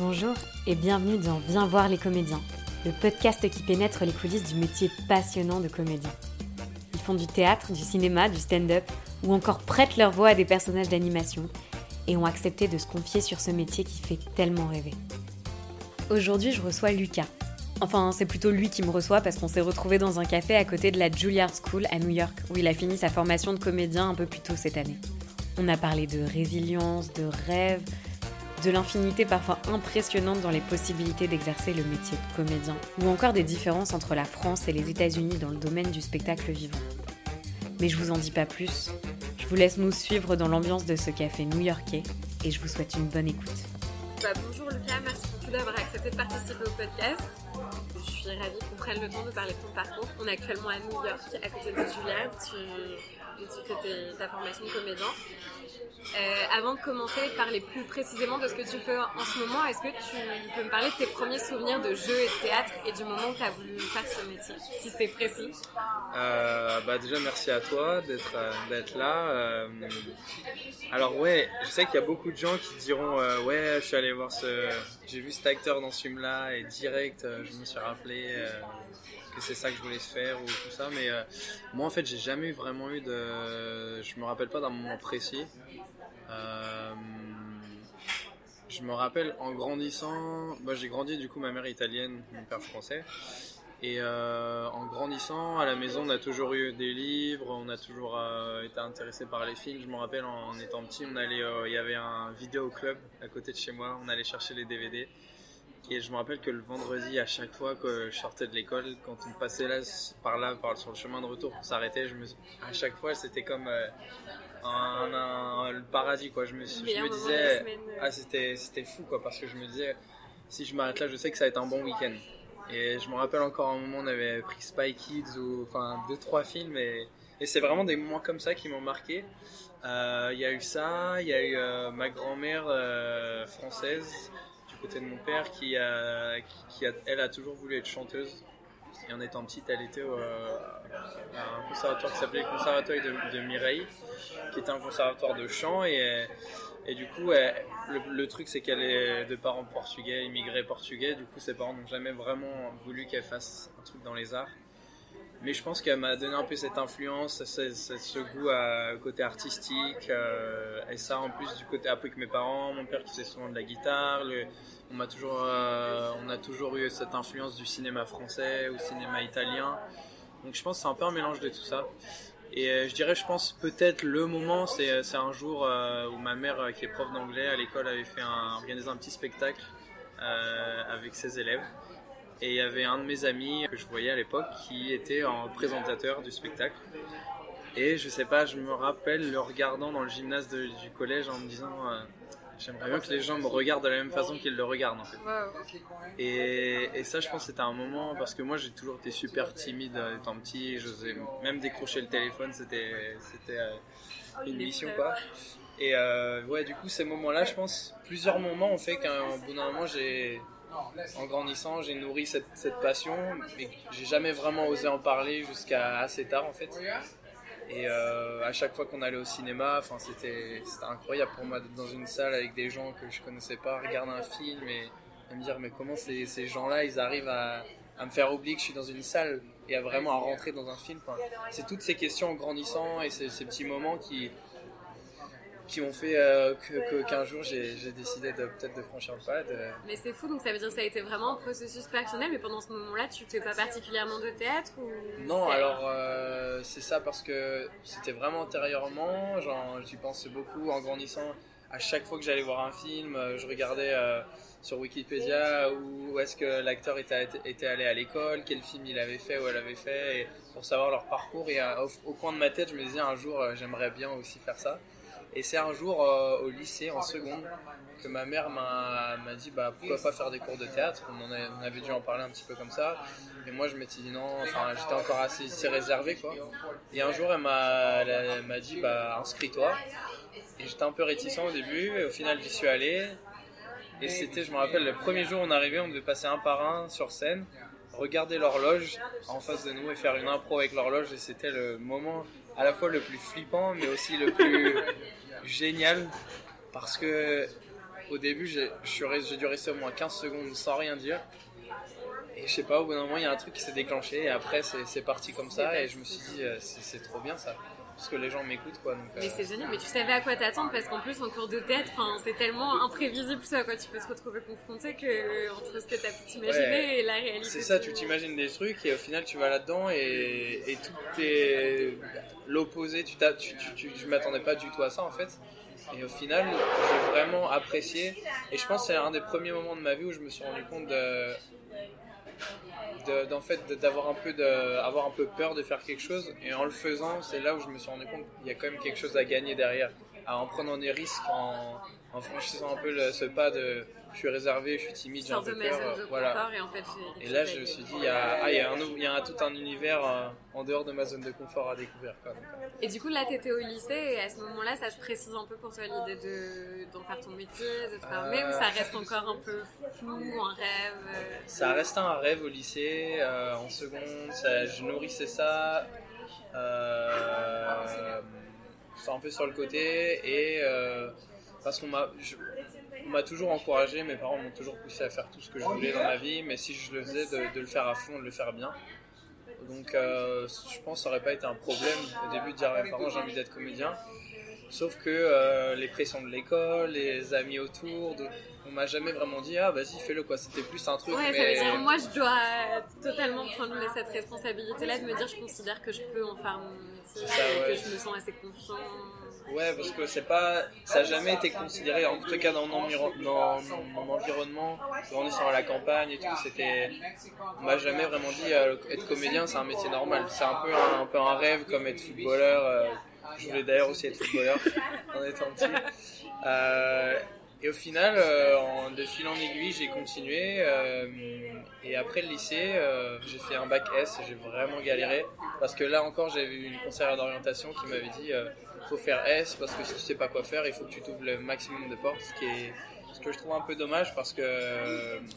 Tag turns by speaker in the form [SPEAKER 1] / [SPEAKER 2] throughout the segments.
[SPEAKER 1] Bonjour et bienvenue dans Viens voir les comédiens, le podcast qui pénètre les coulisses du métier passionnant de comédien. Ils font du théâtre, du cinéma, du stand-up ou encore prêtent leur voix à des personnages d'animation et ont accepté de se confier sur ce métier qui fait tellement rêver. Aujourd'hui, je reçois Lucas. Enfin, c'est plutôt lui qui me reçoit parce qu'on s'est retrouvé dans un café à côté de la Juilliard School à New York où il a fini sa formation de comédien un peu plus tôt cette année. On a parlé de résilience, de rêve, de l'infinité parfois impressionnante dans les possibilités d'exercer le métier de comédien, ou encore des différences entre la France et les États-Unis dans le domaine du spectacle vivant. Mais je vous en dis pas plus, je vous laisse nous suivre dans l'ambiance de ce café new-yorkais et je vous souhaite une bonne écoute.
[SPEAKER 2] Bah, bonjour Lucas, merci beaucoup d'avoir accepté de participer au podcast. Je suis ravie qu'on prenne le temps de parler de ton parcours. On est actuellement à New York, à côté de Juilliard. Tu, fais ta formation de comédien. Euh, avant de commencer, parler plus précisément de ce que tu fais en ce moment, est-ce que tu peux me parler de tes premiers souvenirs de jeu et de théâtre et du moment où tu as voulu faire ce métier, si c'est précis?
[SPEAKER 3] Euh, bah Déjà, merci à toi d'être euh, d'être là. Alors, ouais, je sais qu'il y a beaucoup de gens qui diront Ouais, je suis allé voir ce. J'ai vu cet acteur dans ce film-là et direct, je me suis rappelé c'est ça que je voulais faire ou tout ça. Mais moi, en fait, j'ai jamais vraiment eu de. Je me rappelle pas d'un moment précis. Euh, je me rappelle en grandissant, moi j'ai grandi du coup ma mère italienne, mon père français. Et euh, en grandissant à la maison, on a toujours eu des livres, on a toujours euh, été intéressé par les films. Je me rappelle en, étant petit, on allait, il y avait un vidéo club à côté de chez moi, on allait chercher les DVD. Et je me rappelle que le vendredi, à chaque fois que je sortais de l'école, quand on passait là, par là, par, sur le chemin de retour pour s'arrêter, je me, à chaque fois, c'était comme un, le paradis quoi. Je me, je me disais, ah c'était c'était fou quoi parce que je me disais si je m'arrête là, je sais que ça va être un bon week-end. Et je me rappelle encore un moment, on avait pris Spy Kids ou enfin deux trois films et, et c'est vraiment des moments comme ça qui m'ont marqué. Euh, il y a eu ça, il y a eu euh, ma grand-mère euh, française côté de mon père qui a, qui, a, elle a toujours voulu être chanteuse. Et en étant petite, elle était au, à un conservatoire qui s'appelait Conservatoire de, de Mireille qui était un conservatoire de chant et, et du coup le, truc c'est qu'elle est de parents portugais, immigrés portugais, du coup ses parents n'ont jamais vraiment voulu qu'elle fasse un truc dans les arts. Mais je pense qu'elle m'a donné un peu cette influence, ce, goût à côté artistique, euh, et ça en plus du côté peu que mes parents, mon père qui faisait souvent de la guitare, on m'a toujours, euh, on a toujours eu cette influence du cinéma français ou cinéma italien. Donc je pense que c'est un peu un mélange de tout ça. Et euh, je dirais, je pense peut-être le moment, c'est un jour où ma mère, qui est prof d'anglais à l'école, avait fait un, organisé un petit spectacle avec ses élèves. Et il y avait un de mes amis que je voyais à l'époque qui était en présentateur du spectacle. Et je sais pas, je me rappelle le regardant dans le gymnase du collège en me disant J'aimerais bien que les gens me regardent de la même façon qu'ils le regardent en fait. Et, et, ça, je pense, c'était un moment parce que moi, j'ai toujours été super timide étant petit. J'osais même décrocher le téléphone, c'était euh, une mission quoi. Et euh, ouais, du coup, ces moments-là, je pense, plusieurs moments ont fait qu'à un bout d'un moment, j'ai en grandissant, j'ai nourri cette, passion, mais j'ai jamais vraiment osé en parler jusqu'à assez tard en fait. Et euh, à chaque fois qu'on allait au cinéma, c'était incroyable pour moi d'être dans une salle avec des gens que je connaissais pas, regarder un film et, me dire mais comment ces, ces gens-là ils arrivent à, me faire oublier que je suis dans une salle et à vraiment à rentrer dans un film. C'est toutes ces questions en grandissant et ces petits moments qui, qui ont fait euh, qu'un jour j'ai décidé de peut-être de franchir le pas.
[SPEAKER 2] Mais c'est fou, donc ça veut dire que ça a été vraiment un processus personnel, mais pendant ce moment-là, tu fais pas particulièrement de théâtre ou
[SPEAKER 3] Non, alors euh, c'est ça parce que c'était vraiment antérieurement, j'y pensais beaucoup en grandissant. À chaque fois que j'allais voir un film, euh, je regardais sur Wikipédia où est-ce que l'acteur était, était, allé à l'école, quel film il avait fait ou elle avait fait, et pour savoir leur parcours. Et au, au, coin de ma tête, je me disais un jour, j'aimerais bien aussi faire ça. Et c'est un jour euh, au lycée, en seconde, que ma mère m'a dit bah, pourquoi pas faire des cours de théâtre? On, avait dû en parler un petit peu comme ça. Et moi, je m'étais dit non, enfin, j'étais encore assez, réservé. Quoi. Et un jour, elle m'a dit bah, inscris-toi. Et j'étais un peu réticent au début, et au final, j'y suis allé. Et c'était, je me rappelle, le premier jour où on arrivait, on devait passer un par un sur scène, regarder l'horloge en face de nous et faire une impro avec l'horloge. Et c'était le moment à la fois le plus flippant, mais aussi le plus génial parce que au début, j'ai dû rester au moins 15 secondes sans rien dire. Et je sais pas, au bout d'un moment, il y a un truc qui s'est déclenché et après, c'est parti comme ça. Et je me suis dit, euh, c'est trop bien ça parce que les gens m'écoutent quoi.
[SPEAKER 2] mais euh. c'est génial, mais tu savais à quoi t'attendre parce qu'en plus en cours de tête, c'est tellement imprévisible ce à quoi tu peux te retrouver confronté que entre ce que t'as pu t'imaginer et la réalité.
[SPEAKER 3] C'est ça, tu t'imagines des trucs et au final tu vas là-dedans et, et, tout est l'opposé. Tu, tu, tu, tu, m'attendais pas du tout à ça en fait. Et au final, j'ai vraiment apprécié. Et je pense que c'est un des premiers moments de ma vie où je me suis rendu compte de, d'en fait d'avoir un peu peur de faire quelque chose. Et en le faisant c'est là où je me suis rendu compte qu'il y a quand même quelque chose à gagner derrière en prenant des risques en, en franchissant un peu ce pas de je suis réservé, je suis timide, j'ai un peu peur.
[SPEAKER 2] Euh, voilà. Et, en fait,
[SPEAKER 3] et là, je me suis dit, il y a, ah, il y a, un, il y a tout un univers euh, en dehors de ma zone de confort à découvrir. Quoi,
[SPEAKER 2] et du coup, là, tu étais au lycée, et à ce moment-là, ça se précise un peu pour toi l'idée d'en faire ton métier, de te former, ou ça reste encore un peu flou, un rêve
[SPEAKER 3] Ça reste un rêve au lycée, euh, en seconde, ça, je nourrissais ça. c'est un peu sur le côté, et parce qu'on m'a on m'a toujours encouragé, mes parents m'ont toujours poussé à faire tout ce que je voulais dans ma vie, mais si je le faisais, de, le faire à fond, de le faire bien. Donc euh, je pense que ça n'aurait pas été un problème au début de dire à mes parents j'ai envie d'être comédien. Sauf que euh, les pressions de l'école, les amis autour, de... on m'a jamais vraiment dit ah vas-y fais-le quoi. C'était plus un truc.
[SPEAKER 2] Ouais, ça veut dire moi je dois totalement prendre cette responsabilité-là de me dire je considère que je peux en faire mon métier, que je me sens assez confiant.
[SPEAKER 3] Ouais, parce que c'est pas, ça n'a jamais été considéré, en tout cas dans mon, dans mon environnement, on est sur la campagne et tout, c'était, on m'a jamais vraiment dit euh, être comédien c'est un métier normal. C'est un peu un, peu un rêve comme être footballeur. Euh, je voulais d'ailleurs aussi être footballeur en étant petit. Euh, et au final, en, de fil en aiguille, j'ai continué. et après le lycée, j'ai fait un bac S. J'ai vraiment galéré parce que là encore, j'avais eu une conseillère d'orientation qui m'avait dit faut faire S parce que si tu sais pas quoi faire, il faut que tu t'ouvres le maximum de portes, ce qui est ce que je trouve un peu dommage parce que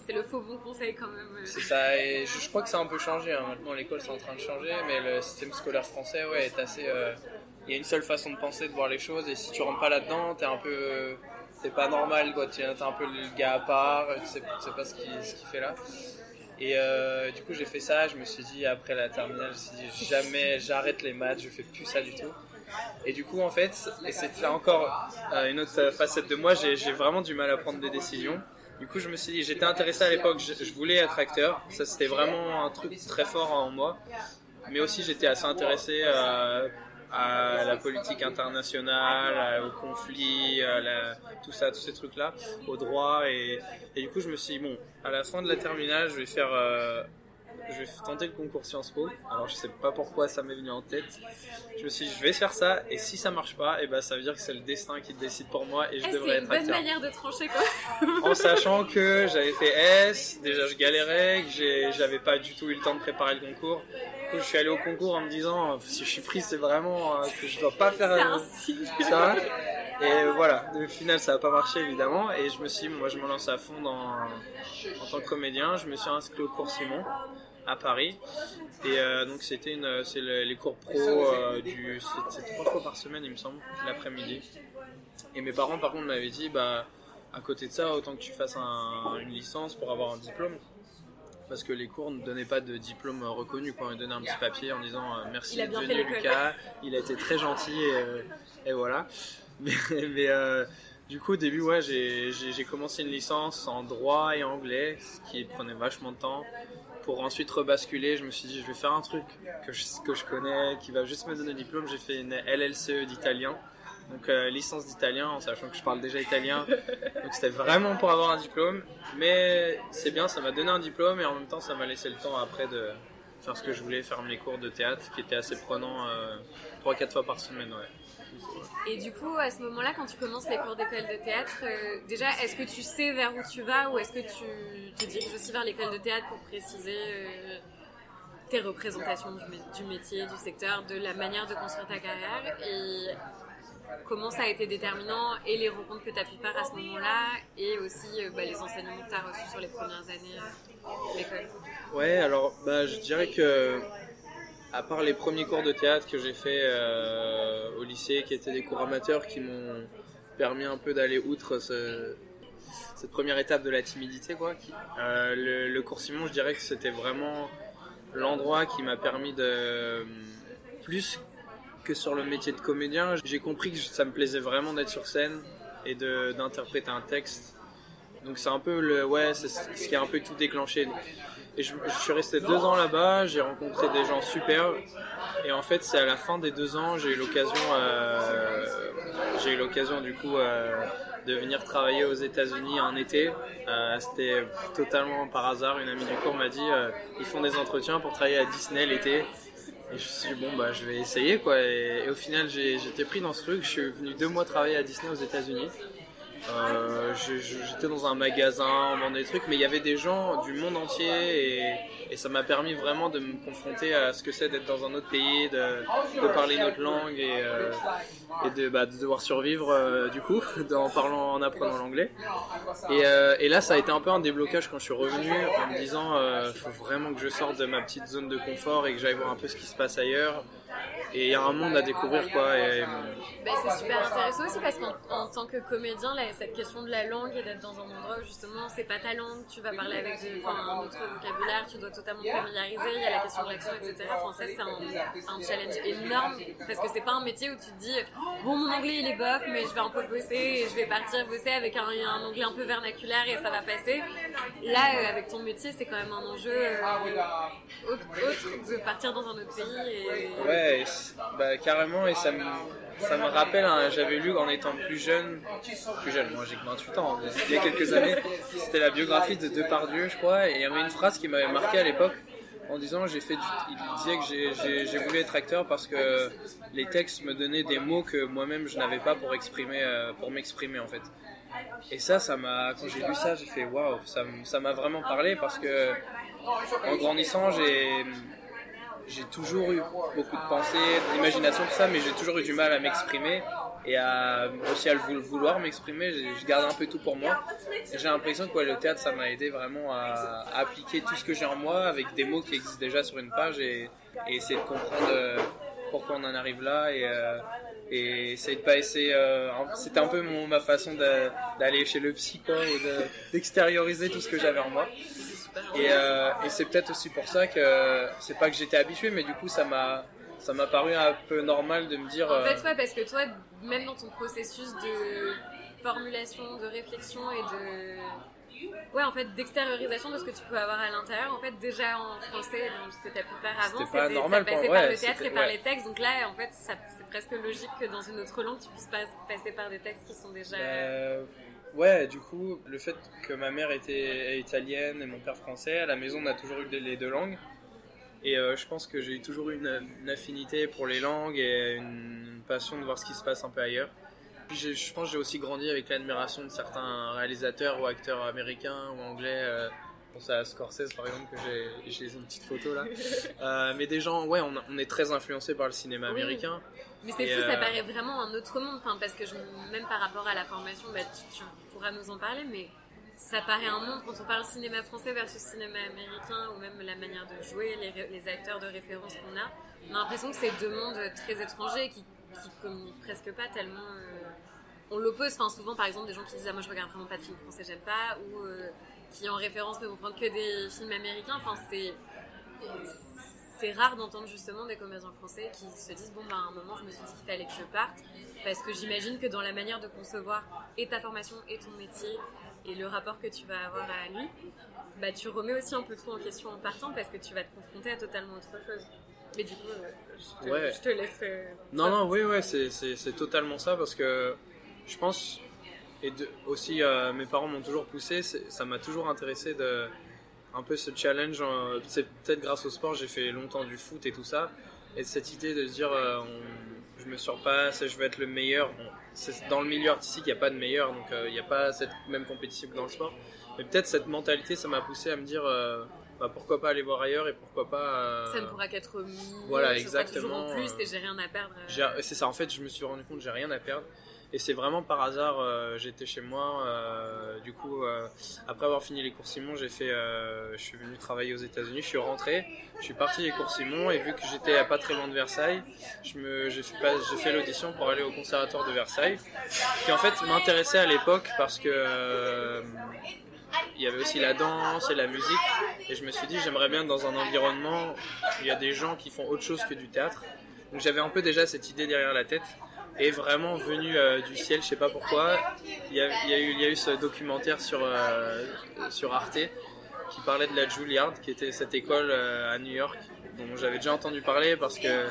[SPEAKER 2] c'est le faux bon conseil quand même.
[SPEAKER 3] C'est ça et je, crois que ça a un peu changé. Hein. Maintenant l'école c'est en train de changer, mais le système scolaire français ouais est assez. Euh, il y a une seule façon de penser, de voir les choses et si tu rentres pas là-dedans, t'es un peu t'es pas normal quoi. T'es un peu le gars à part, tu sais, tu sais pas ce qu'il ce fait là. Et euh, du coup, j'ai fait ça. Je me suis dit, après la terminale, je me suis dit, jamais j'arrête les maths, je fais plus ça du tout. Et du coup, en fait, et c'est là encore euh, une autre facette de moi, j'ai vraiment du mal à prendre des décisions. Du coup, je me suis dit, j'étais intéressé à l'époque, je, voulais être acteur. Ça, c'était vraiment un truc très fort en moi. Mais aussi, j'étais assez intéressé à, à, la politique internationale, au conflit, à tout ça, tous ces trucs-là, au droit. Et, et, du coup, je me suis dit, bon, à la fin de la terminale, je vais faire euh, je vais tenter le concours Sciences Po. Alors je sais pas pourquoi ça m'est venu en tête. Je me suis dit je vais faire ça et si ça marche pas, et eh ben ça veut dire que c'est le destin qui décide pour moi et je eh, devrais être
[SPEAKER 2] C'est une bonne manière de trancher quoi.
[SPEAKER 3] en sachant que j'avais fait S, déjà je galérais, que j'avais pas du tout eu le temps de préparer le concours. Du coup je suis allé au concours en me disant si je suis pris c'est vraiment euh, que je dois pas faire
[SPEAKER 2] euh,
[SPEAKER 3] ça. Et voilà, au final ça n'a pas marché évidemment et je me suis moi je me lance à fond dans, en tant que comédien, je me suis inscrit au cours Simon à Paris. Et euh, donc c'était une, c'est les cours pro euh, du, c'est trois fois par semaine il me semble, l'après-midi. Et mes parents par contre m'avaient dit bah à côté de ça autant que tu fasses une licence pour avoir un diplôme. Parce que les cours ne donnaient pas de diplôme reconnu, quoi. Ils donnaient un petit papier en disant euh, merci venu Lucas, il a été très gentil et, voilà. Mais, mais du coup, au début, ouais, j'ai commencé une licence en droit et anglais, ce qui prenait vachement de temps pour ensuite rebasculer, je me suis dit je vais faire un truc que je, que je connais, qui va juste me donner le diplôme. J'ai fait une LLCE d'italien, donc euh, licence d'italien en sachant que je parle déjà italien. Donc c'était vraiment pour avoir un diplôme, mais c'est bien, ça m'a donné un diplôme et en même temps ça m'a laissé le temps après de faire ce que je voulais, faire mes cours de théâtre qui étaient assez prenants euh, 3-4 fois par semaine. Ouais.
[SPEAKER 2] Et du coup, à ce moment-là, quand tu commences les cours d'école de théâtre, euh, déjà, est-ce que tu sais vers où tu vas ou est-ce que tu te diriges aussi vers l'école de théâtre pour préciser euh, tes représentations du, métier, du secteur, de la manière de construire ta carrière et comment ça a été déterminant et les rencontres que tu as pu faire à ce moment-là et aussi euh, bah, les enseignements que tu as reçus sur les premières années d'école
[SPEAKER 3] Ouais, alors bah, je dirais que à part les premiers cours de théâtre que j'ai fait au lycée, qui étaient des cours amateurs qui m'ont permis un peu d'aller outre cette première étape de la timidité quoi. le, le cours Simon, je dirais que c'était vraiment l'endroit qui m'a permis de plus que sur le métier de comédien, j'ai compris que ça me plaisait vraiment d'être sur scène et d'interpréter un texte. Donc c'est un peu le ouais, ce qui a un peu tout déclenché. Et je, suis resté deux ans là-bas, j'ai rencontré des gens super. Et en fait, c'est à la fin des deux ans, j'ai eu l'occasion, euh, j'ai eu l'occasion du coup euh, de venir travailler aux États-Unis en été. Euh, c'était totalement par hasard. Une amie du cours m'a dit, ils font des entretiens pour travailler à Disney l'été. Et je me suis dit, bon, bah, je vais essayer, quoi. Et, au final, j'étais pris dans ce truc. Je suis venu deux mois travailler à Disney aux États-Unis. Euh, j'étais dans un magasin, vendait des trucs, mais il y avait des gens du monde entier et, ça m'a permis vraiment de me confronter à ce que c'est d'être dans un autre pays, de, de parler une autre langue et, euh, bah, de, devoir survivre euh, du coup en parlant, en apprenant l'anglais. Et, et, là, ça a été un peu un déblocage quand je suis revenu en me disant, il faut vraiment que je sorte de ma petite zone de confort et que j'aille voir un peu ce qui se passe ailleurs et il y a un monde à découvrir quoi. Et...
[SPEAKER 2] Ben, c'est super intéressant aussi parce qu'en tant que comédien, là, cette question de la langue et d'être dans un endroit où justement c'est pas ta langue, tu vas parler avec un autre vocabulaire, tu dois totalement te familiariser, il y a la question de l'action, etc. Enfin, ça c'est un, un, challenge énorme parce que c'est pas un métier où tu te dis bon mon anglais il est bof mais je vais un peu bosser et je vais partir bosser avec un, un anglais un peu vernaculaire et ça va passer. Là euh, avec ton métier c'est quand même un enjeu euh, autre, de partir dans un autre pays. Et...
[SPEAKER 3] Ouais, bah, carrément, et ça me, ça me rappelle, j'avais lu en étant plus jeune, plus jeune, moi j'ai que 28 ans, il y a quelques années, c'était la biographie de Depardieu, je crois, et il y avait une phrase qui m'avait marqué à l'époque en disant j'ai fait il disait que j'ai voulu être acteur parce que les textes me donnaient des mots que moi-même je n'avais pas pour exprimer euh, pour m'exprimer en fait. Et ça ça m'a quand j'ai lu ça j'ai fait waouh ça m'a vraiment parlé parce que en grandissant j'ai j'ai toujours eu beaucoup de pensées, d'imagination, tout ça, mais j'ai toujours eu du mal à m'exprimer et aussi à le vouloir m'exprimer. Je garde un peu tout pour moi. J'ai l'impression que le théâtre, ça m'a aidé vraiment à, appliquer tout ce que j'ai en moi avec des mots qui existent déjà sur une page et, essayer de comprendre euh, pourquoi on en arrive là et, euh, essayer de pas essayer. Euh, c'était un peu ma façon d'aller chez le psy quoi, d'extérioriser tout ce que j'avais en moi. Euh, et, c'est peut-être aussi pour ça que c'est pas que j'étais habitué, mais du coup ça m'a ça m'a paru un peu normal de me dire.
[SPEAKER 2] En fait, euh, ouais, parce que toi, même dans ton processus de formulation, de réflexion et de ouais en fait d'extériorisation de ce que tu peux avoir à l'intérieur en fait déjà en français ce que tu as pu faire avant c'était
[SPEAKER 3] normal
[SPEAKER 2] passer par le théâtre et par les textes donc là en fait c'est presque logique que dans une autre langue tu puisses passer par des textes qui sont déjà
[SPEAKER 3] bah, Ouais, du coup, le fait que ma mère était italienne et mon père français, à la maison on a toujours eu les deux langues. Et euh, je pense que j'ai toujours eu une, affinité pour les langues et une passion de voir ce qui se passe un peu ailleurs. je pense que j'ai aussi grandi avec l'admiration de certains réalisateurs ou acteurs américains ou anglais. Euh, pense à Scorsese par exemple, que j'ai une petite photo là. Euh, mais des gens, ouais, on, est très influencé par le cinéma américain.
[SPEAKER 2] Mais c'est fou, ça paraît vraiment un autre monde, enfin, parce que je, même par rapport à la formation, bah, tu, pourras nous en parler, mais ça paraît un monde quand on parle cinéma français versus cinéma américain, ou même la manière de jouer, les, les acteurs de référence qu'on a. On a l'impression que c'est deux mondes très étrangers qui, qui communiquent presque pas tellement. Euh, on l'oppose, enfin, souvent par exemple, des gens qui disent ah, Moi je regarde vraiment pas de films français, j'aime pas, ou euh, qui en référence ne vont prendre que des films américains. Enfin, c'est c'est rare d'entendre justement des comédiens français qui se disent bon bah à un moment je me suis dit qu'il fallait que je parte parce que j'imagine que dans la manière de concevoir et ta formation et ton métier et le rapport que tu vas avoir à lui, bah tu remets aussi un peu tout en question en partant parce que tu vas te confronter à totalement autre chose. Mais du coup, euh, je, te, laisse. Euh,
[SPEAKER 3] non, non, oui, ouais, c'est totalement ça parce que je pense, et aussi euh, mes parents m'ont toujours poussé, ça m'a toujours intéressé de un peu ce challenge. C'est peut-être grâce au sport, j'ai fait longtemps du foot et tout ça. Et cette idée de se dire, euh, je me surpasse, je veux être le meilleur. dans le milieu artistique, il n'y a pas de meilleur, donc euh, il n'y a pas cette même compétition que dans le sport. Mais peut-être cette mentalité, ça m'a poussé à me dire, euh, bah, pourquoi pas aller voir ailleurs et pourquoi pas.
[SPEAKER 2] ça ne pourra qu'être mieux.
[SPEAKER 3] Voilà, exactement.
[SPEAKER 2] en plus et j'ai rien à perdre.
[SPEAKER 3] C'est ça, en fait, je me suis rendu compte, j'ai rien à perdre. Et c'est vraiment par hasard, euh, j'étais chez moi, euh, du coup, euh, après avoir fini les cours Simon, j'ai fait, je suis venu travailler aux États-Unis, je suis rentré, je suis parti les cours Simon, et vu que j'étais pas très loin de Versailles, j'ai fait, fait l'audition pour aller au conservatoire de Versailles, qui en fait m'intéressait à l'époque parce que il y avait aussi la danse et la musique, et je me suis dit, j'aimerais bien dans un environnement où il y a des gens qui font autre chose que du théâtre. Donc j'avais un peu déjà cette idée derrière la tête est vraiment venu euh, du ciel, je sais pas pourquoi. Il y, a, il, y a eu, il y a eu ce documentaire sur, euh, sur Arte qui parlait de la Juilliard, qui était cette école euh, à New York dont j'avais déjà entendu parler parce que.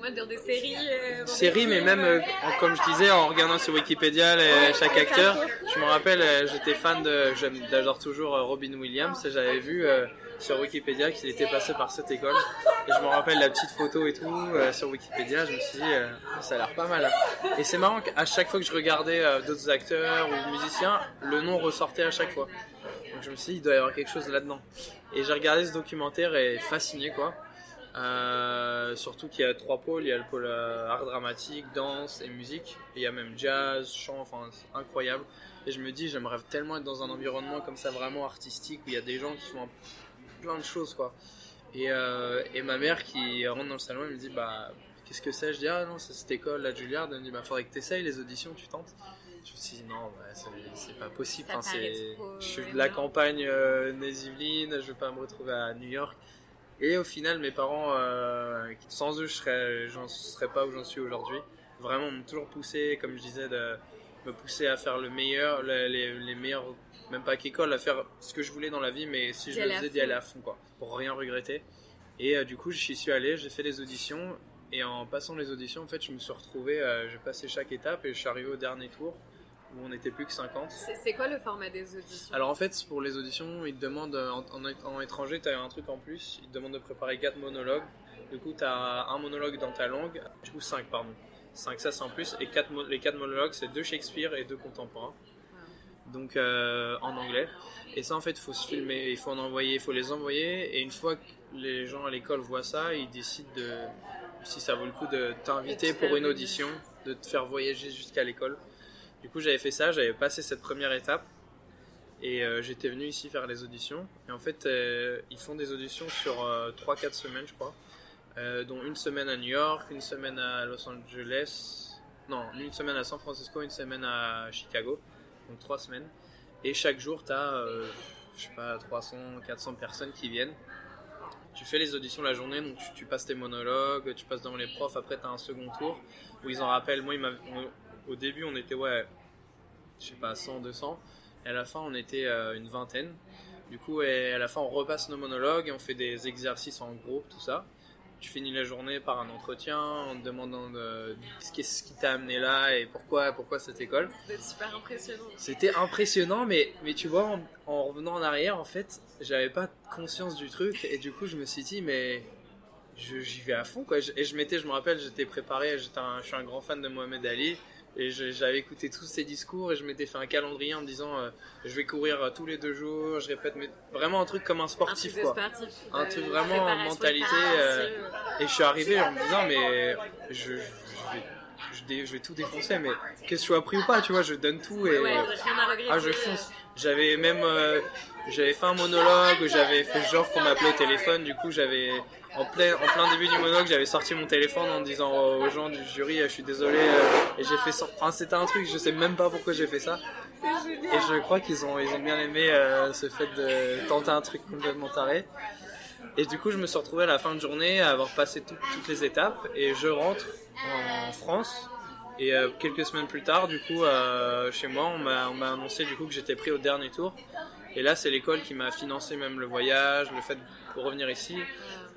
[SPEAKER 2] Moi, dans des séries.
[SPEAKER 3] séries, mais même, comme je disais, en regardant sur Wikipédia chaque acteur, je me rappelle, j'étais fan de. J'adore toujours Robin Williams, j'avais vu sur Wikipédia qu'il était passé par cette école. Et je me rappelle la petite photo et tout euh, sur Wikipédia, je me suis dit, euh, ça a l'air pas mal. Hein. Et c'est marrant qu'à chaque fois que je regardais euh, d'autres acteurs ou musiciens, le nom ressortait à chaque fois. Donc je me suis dit, il doit y avoir quelque chose là-dedans. Et j'ai regardé ce documentaire et fasciné quoi. surtout qu'il y a trois pôles, il y a le pôle art dramatique, danse et musique. Il y a même jazz, chant, enfin c'est incroyable. Et je me dis, j'aimerais tellement être dans un environnement comme ça, vraiment artistique, où il y a des gens qui font plein de choses quoi. Et, euh, et ma mère qui rentre dans le salon, elle me dit bah qu'est-ce que c'est? Je dis ah non c'est cette école la Juilliard. Elle me dit bah faudrait que tu essayes les auditions, tu tentes. Je me suis dit non bah, c'est pas possible. Enfin, je suis de la campagne euh, je vais pas me retrouver à New York. Et au final mes parents, euh, sans eux je serais, j'en serais pas où j'en suis aujourd'hui. Vraiment m'ont toujours poussé, comme je disais, de me pousser à faire le meilleur, les, les meilleurs même pas qu'école, à faire ce que je voulais dans la vie, mais si je le faisais, d'y aller à fond, quoi, pour rien regretter. Et euh, du coup, j'y suis allé, j'ai fait les auditions, et en passant les auditions, en fait, je me suis retrouvé, euh, j'ai passé chaque étape, et je suis arrivé au dernier tour, où on n'était plus que 50.
[SPEAKER 2] C'est quoi le format des auditions?
[SPEAKER 3] Alors en fait, pour les auditions, ils te demandent, en, en, étranger, tu as un truc en plus, ils te demandent de préparer 4 monologues. Du coup, tu as un monologue dans ta langue, du coup 5, pardon. 5, ça c'est en plus, et quatre, les 4 monologues, c'est deux Shakespeare et deux contemporains donc euh, en anglais. Et ça, en fait, il faut se filmer, il faut en envoyer, il faut les envoyer. Et une fois que les gens à l'école voient ça, ils décident de, si ça vaut le coup de t'inviter pour une audition, de te faire voyager jusqu'à l'école. Du coup, j'avais fait ça, j'avais passé cette première étape. Et euh, j'étais venu ici faire les auditions. Et en fait, euh, ils font des auditions sur 3-4 semaines, je crois. dont une semaine à New York, une semaine à Los Angeles. Non, une semaine à San Francisco, une semaine à Chicago donc trois semaines. Et chaque jour, tu as, euh, je sais pas, 300, 400 personnes qui viennent. Tu fais les auditions la journée, donc tu, passes tes monologues, tu passes devant les profs, après tu as un second tour où ils en rappellent. Moi, au début, on était, ouais, je sais pas, 100, 200. Et à la fin, on était euh, une vingtaine. Du coup, et à la fin, on repasse nos monologues et on fait des exercices en groupe, tout ça tu finis la journée par un entretien en te demandant de, qu'est-ce qui t'a amené là et pourquoi, pourquoi cette école.
[SPEAKER 2] C'était super impressionnant.
[SPEAKER 3] C'était impressionnant, mais, mais tu vois, en, revenant en arrière, en fait, j'avais pas conscience du truc et du coup, je me suis dit, mais j'y vais à fond, quoi. Et je m'étais, je me rappelle, j'étais préparé, j'étais je suis un grand fan de Mohamed Ali. Et j'avais écouté tous ces discours et je m'étais fait un calendrier en me disant euh, je vais courir euh, tous les deux jours, je répète mais vraiment un truc comme un sportif quoi. un truc vraiment en mentalité. Euh, et je suis arrivé en me disant mais je, vais, je, vais, tout défoncer mais qu'est-ce que je sois pris ou pas tu vois je donne tout et
[SPEAKER 2] ah
[SPEAKER 3] je fonce. J'avais même j'avais fait un monologue, j'avais fait genre qu'on m'appelait au téléphone, du coup j'avais en plein, en plein début du monologue, j'avais sorti mon téléphone en disant aux gens du jury, je suis désolé, euh, et j'ai fait, c'était un truc, je sais même pas pourquoi j'ai fait ça. Et je crois qu'ils ont, ils ont bien aimé euh, ce fait de tenter un truc complètement taré. Et du coup, je me suis retrouvé à la fin de journée à avoir passé toutes les étapes, et je rentre en France. Et euh, quelques semaines plus tard, du coup, chez moi, on m'a annoncé du coup que j'étais pris au dernier tour. Et là, c'est l'école qui m'a financé même le voyage, le fait de revenir ici.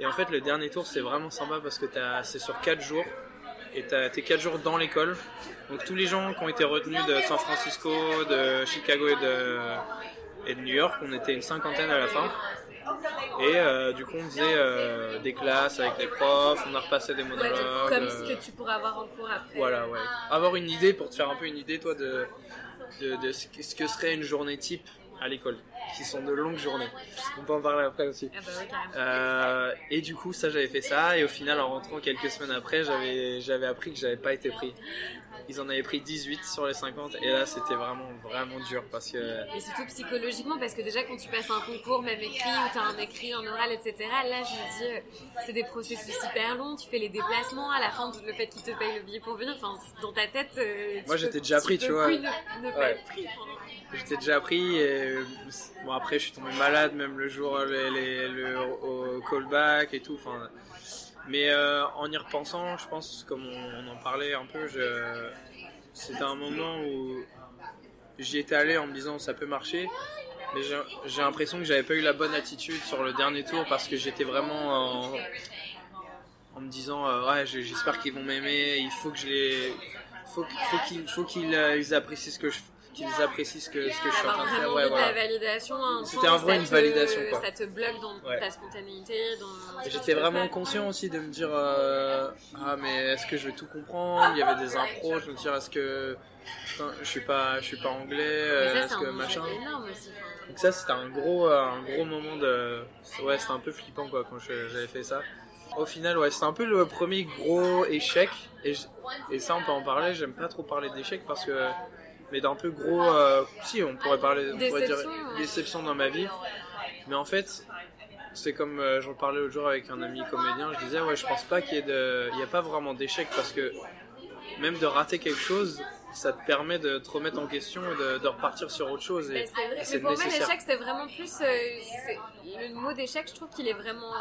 [SPEAKER 3] Et en fait, le dernier tour, c'est vraiment sympa parce que c'est sur 4 jours. Et t'es 4 jours dans l'école. Donc tous les gens qui ont été retenus de San Francisco, de Chicago et de, et de New York, on était une cinquantaine à la fin. Et euh, du coup, on faisait euh, des classes avec les profs, on a repassé des monologues.
[SPEAKER 2] comme ce que tu pourrais avoir en cours après.
[SPEAKER 3] Voilà, ouais. Avoir une idée, pour te faire un peu une idée, toi, de, de, de ce que serait une journée type à l'école, qui sont de longues journées. On peut en parler après aussi.
[SPEAKER 2] Ah bah
[SPEAKER 3] euh, et du coup, ça, j'avais fait ça, et au final, en rentrant quelques semaines après, j'avais, j'avais appris que j'avais pas été pris. Ils en avaient pris 18 sur les 50 et là c'était vraiment vraiment dur parce que
[SPEAKER 2] et surtout psychologiquement parce que déjà quand tu passes un concours même écrit ou tu as un écrit en oral etc là je me dis euh, c'est des processus hyper longs tu fais les déplacements à la fin le fait qu'ils te payent le billet pour venir enfin dans ta tête euh,
[SPEAKER 3] moi j'étais déjà pris tu, vois. j'étais déjà pris et bon après je suis tombé malade même le jour les, le au callback et tout enfin mais euh, en y repensant, je pense, comme on, en parlait un peu, c'était un moment où j'y étais allé en me disant ça peut marcher. Mais j'ai l'impression que j'avais pas eu la bonne attitude sur le dernier tour parce que j'étais vraiment en, me disant euh, ouais j'espère qu'ils vont m'aimer, il faut que je les faut, faut qu'ils euh, apprécient ce que je qu'ils apprécient ce que, ce que je suis en train de faire.
[SPEAKER 2] Ouais, voilà. validation.
[SPEAKER 3] C'était un vrai une validation.
[SPEAKER 2] Quoi. Ça te bloque dans ta spontanéité. Dans...
[SPEAKER 3] J'étais vraiment conscient aussi de me dire euh, Ah, mais est-ce que je vais tout comprendre? Il y avait des impros. Je me dire Est-ce que je suis pas, je suis pas anglais Est-ce que machin? Donc, ça, c'était un gros, un gros moment de. Ouais, c'était un peu flippant quoi quand j'avais fait ça. Au final, ouais, c'était un peu le premier gros échec. Et, et ça, on peut en parler. J'aime pas trop parler d'échec parce que mais d'un peu gros. Euh, si, on pourrait parler, on pourrait dire déception dans ma vie. Mais en fait, c'est comme euh, j'en parlais l'autre jour avec un ami comédien. Je disais, ouais, je pense pas qu'il y ait de, il y a pas vraiment d'échec parce que même de rater quelque chose, ça te permet de te remettre en question et de, repartir sur autre chose. Et,
[SPEAKER 2] c'est pour moi, l'échec, c'est vraiment plus. Euh, le mot d'échec, je trouve qu'il est vraiment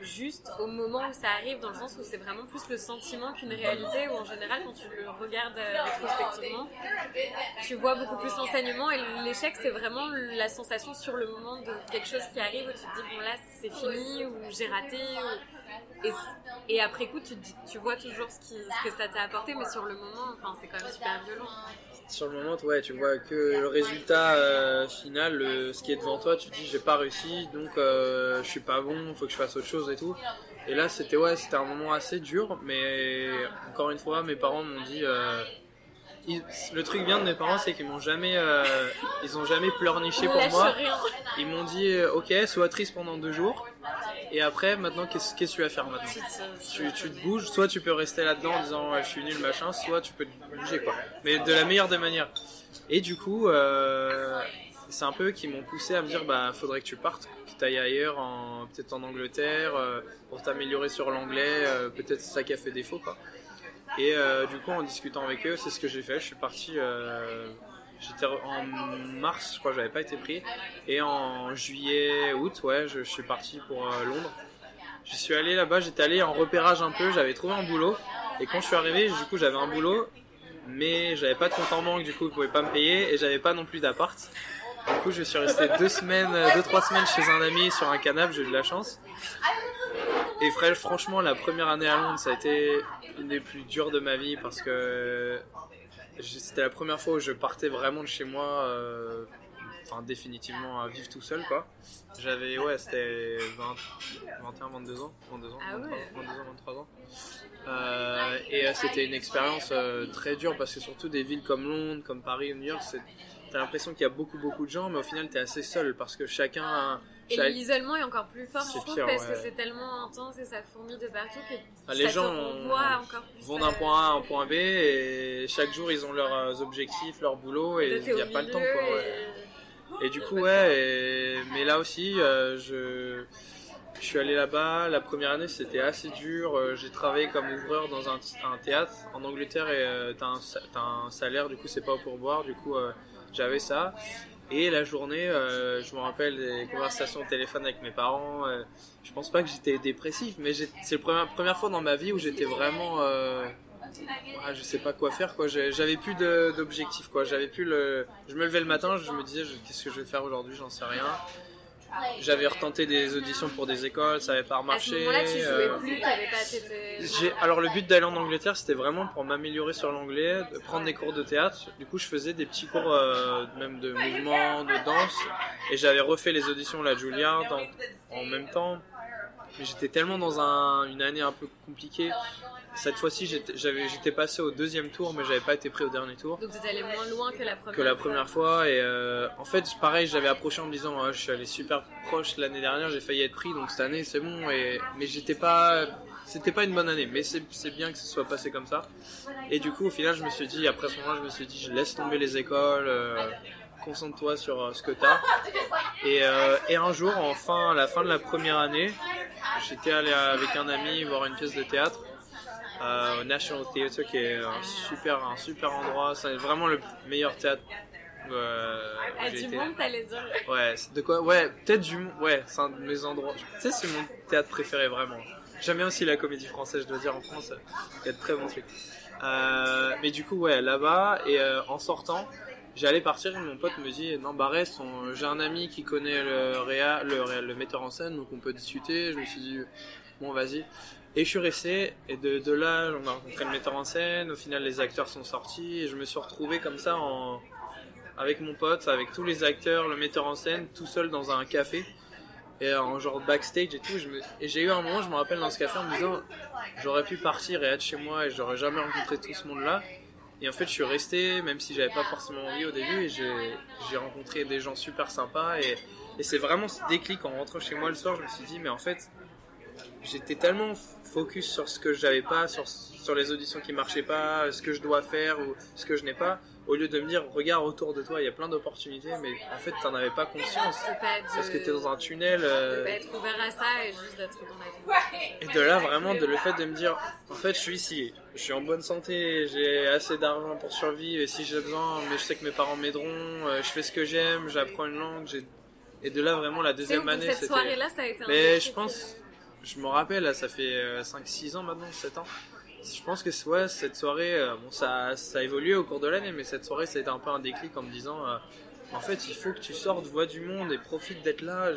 [SPEAKER 2] juste au moment où ça arrive, dans le sens où c'est vraiment plus le sentiment qu'une réalité, où en général, quand tu le regardes euh, rétrospectivement, tu vois beaucoup plus l'enseignement, et l'échec, c'est vraiment la sensation sur le moment de quelque chose qui arrive, où tu te dis, bon là, c'est fini, ou j'ai raté, et, après coup, tu, tu vois toujours ce, qui, ce que ça t'a apporté, mais sur le moment, enfin, c'est quand même super violent
[SPEAKER 3] sur le moment, ouais, tu vois que le résultat euh, final, ce qui est devant toi, tu te dis j'ai pas réussi, donc euh, je suis pas bon, faut que je fasse autre chose et tout. Et là, c'était ouais, c'était un moment assez dur, mais encore une fois, mes parents m'ont dit. Euh, le truc bien de mes parents, c'est qu'ils m'ont jamais, ils ont jamais pleurniché pour moi. Ils m'ont dit, ok, sois triste pendant deux jours. Et après, maintenant, qu'est-ce que tu vas faire maintenant tu, tu, te bouges, soit tu peux rester là-dedans en disant je suis nul, machin, soit tu peux te bouger, quoi. Mais de la meilleure des manières. Et du coup, euh, c'est un peu qui m'ont poussé à me dire bah faudrait que tu partes, que tu ailles ailleurs, peut-être en Angleterre, euh, pour t'améliorer sur l'anglais, euh, peut-être ça qui a fait défaut, quoi. Et du coup, en discutant avec eux, c'est ce que j'ai fait. Je suis parti J'étais en mars, je crois, j'avais pas été pris. Et en juillet, août, ouais, je, suis parti pour euh, Londres. Je suis allé là-bas, j'étais allé en repérage un peu, j'avais trouvé un boulot. Et quand je suis arrivé, du coup, j'avais un boulot, mais j'avais pas de compte en banque, du coup, ils pouvaient pas me payer. Et j'avais pas non plus d'appart. Du coup, je suis resté deux semaines, deux, trois semaines chez un ami sur un canapé, j'ai eu de la chance. Et franchement, la première année à Londres, ça a été une des plus dures de ma vie parce que c'était la première fois où je partais vraiment de chez moi, euh, enfin définitivement à vivre tout seul quoi. J'avais, ouais, c'était 21, 22 ans, 22 ans, 23, 23 ans. Euh, et euh, c'était une expérience très dure parce que surtout des villes comme Londres, comme Paris ou New York, t'as l'impression qu'il y a beaucoup beaucoup de gens, mais au final t'es assez seul parce que chacun a
[SPEAKER 2] et l'isolement est encore plus fort, je trouve, parce que c'est tellement intense et ça fourmille de partout que
[SPEAKER 3] ah, les gens
[SPEAKER 2] encore plus
[SPEAKER 3] vont d'un point A à un point B et chaque jour ils ont leurs euh, objectifs, leur boulot et il n'y a pas le temps. Quoi, Et du coup, ouais, mais là aussi, euh, je, je suis allé là-bas. La première année, c'était assez dur. Euh, j'ai travaillé comme ouvreur dans un, un théâtre en Angleterre et t'as un, as un salaire, du coup, c'est pas au pourboire. Du coup, j'avais ça. Et la journée, euh, je me rappelle des conversations au téléphone avec mes parents. Euh, je pense pas que j'étais dépressif, mais c'est la première, première fois dans ma vie où j'étais vraiment. Euh, je sais pas quoi faire, quoi. J'avais plus d'objectif, quoi. J'avais plus le. Je me levais le matin, je me disais, qu'est-ce que je vais faire aujourd'hui, j'en sais rien. J'avais retenté des auditions pour des écoles, ça n'avait pas marché.
[SPEAKER 2] Euh,
[SPEAKER 3] Alors le but d'aller en Angleterre, c'était vraiment pour m'améliorer sur l'anglais, de prendre des cours de théâtre. Du coup, je faisais des petits cours euh, même de mouvement, de danse, et j'avais refait les auditions la Juilliard en, même temps. J'étais tellement dans une année un peu compliquée cette fois-ci, j'étais passé au deuxième tour, mais j'avais pas été pris au dernier tour.
[SPEAKER 2] Donc vous allé moins loin que la première
[SPEAKER 3] Que la première fois. Et euh, en fait, pareil, j'avais approché en me disant, je suis allé super proche l'année dernière, j'ai failli être pris, donc cette année c'est bon. Et, mais j'étais pas. c'était pas une bonne année, mais c'est bien que ce soit passé comme ça. Et du coup, au final, je me suis dit, après ce moment, je me suis dit, je laisse tomber les écoles, euh, concentre-toi sur euh, ce que t'as. Et, euh, et un jour, enfin, à la fin de la première année, j'étais allé avec un ami voir une pièce de théâtre. Au National Theatre qui est un super, un super endroit, c'est vraiment le meilleur théâtre
[SPEAKER 2] euh, ah, du monde, t'allais dire.
[SPEAKER 3] Ouais, de quoi Ouais, peut-être du monde. Ouais, c'est un de mes endroits. Tu sais, c'est mon théâtre préféré vraiment. J'aime bien aussi la comédie française, je dois dire, en France. Il y a de très bons trucs. Euh, mais du coup, ouais, là-bas, et euh, en sortant, j'allais partir et mon pote me dit Non, bah reste, j'ai un ami qui connaît le, réa, le, le metteur en scène, donc on peut discuter. Je me suis dit Bon, vas-y. Et je suis resté, et de, là, on a rencontré le metteur en scène. Au final, les acteurs sont sortis, et je me suis retrouvé comme ça en avec mon pote, avec tous les acteurs, le metteur en scène, tout seul dans un café, et en genre backstage et tout. Et j'ai eu un moment, je me rappelle dans ce café en me disant, j'aurais pu partir et être chez moi et j'aurais jamais rencontré tout ce monde-là. Et en fait, je suis resté, même si j'avais pas forcément envie au début, et j'ai rencontré des gens super sympas. Et, et c'est vraiment ce déclic en rentrant chez moi le soir, je me suis dit, mais en fait, j'étais tellement focus sur ce que j'avais pas, sur, sur les auditions qui marchaient pas, ce que je dois faire ou ce que je n'ai pas, au lieu de me dire regarde autour de toi il y a plein d'opportunités mais en fait t'en avais pas conscience. parce que t'es dans un tunnel
[SPEAKER 2] euh... pas être ouvert à ça et juste d'être dans la vie.
[SPEAKER 3] Et de là vraiment de le fait de me dire en fait je suis ici je suis en bonne santé j'ai assez d'argent pour survivre et si j'ai besoin mais je sais que mes parents m'aideront euh, je fais ce que j'aime j'apprends une langue j'ai et de là vraiment la deuxième année
[SPEAKER 2] cette soirée là ça a été
[SPEAKER 3] mais je pense je me rappelle ça fait 5-6 euh, ans maintenant 7 ans je pense que ouais, cette soirée, euh, bon, ça, ça a évolué au cours de l'année, mais cette soirée, ça a été un peu un déclic en me disant, euh, en fait, il faut que tu sortes, vois du monde et profite d'être là.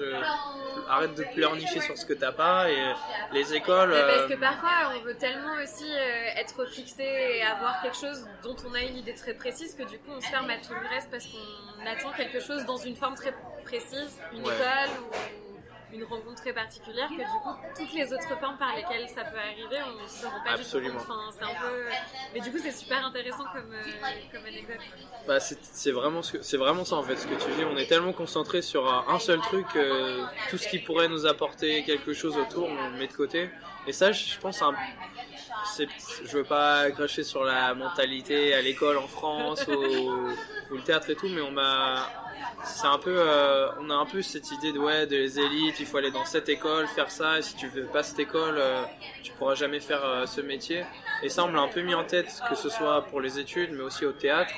[SPEAKER 3] arrête de pleurnicher sur ce que t'as pas et les écoles.
[SPEAKER 2] parce que parfois, on veut tellement aussi être fixé et avoir quelque chose dont on a une idée très précise que du coup, on se ferme à tout le reste parce qu'on attend quelque chose dans une forme très précise, une école ou une rencontre très particulière que du coup toutes les autres formes par lesquelles ça peut arriver on se rend pas
[SPEAKER 3] Absolument.
[SPEAKER 2] du tout compte. c'est un peu mais du coup c'est super intéressant comme, euh, comme anecdote
[SPEAKER 3] bah, c'est vraiment ce c'est vraiment ça en fait ce que tu dis on est tellement concentré sur un seul truc euh, tout ce qui pourrait nous apporter quelque chose autour on le met de côté et ça je pense un je veux pas cracher sur la mentalité à l'école en France ou, ou, le théâtre et tout mais on m'a c'est un peu, euh, on a un peu cette idée de ouais, des élites, il faut aller dans cette école, faire ça, et si tu veux pas cette école, euh, tu pourras jamais faire euh, ce métier. Et ça, on me l'a un peu mis en tête, que ce soit pour les études, mais aussi au théâtre.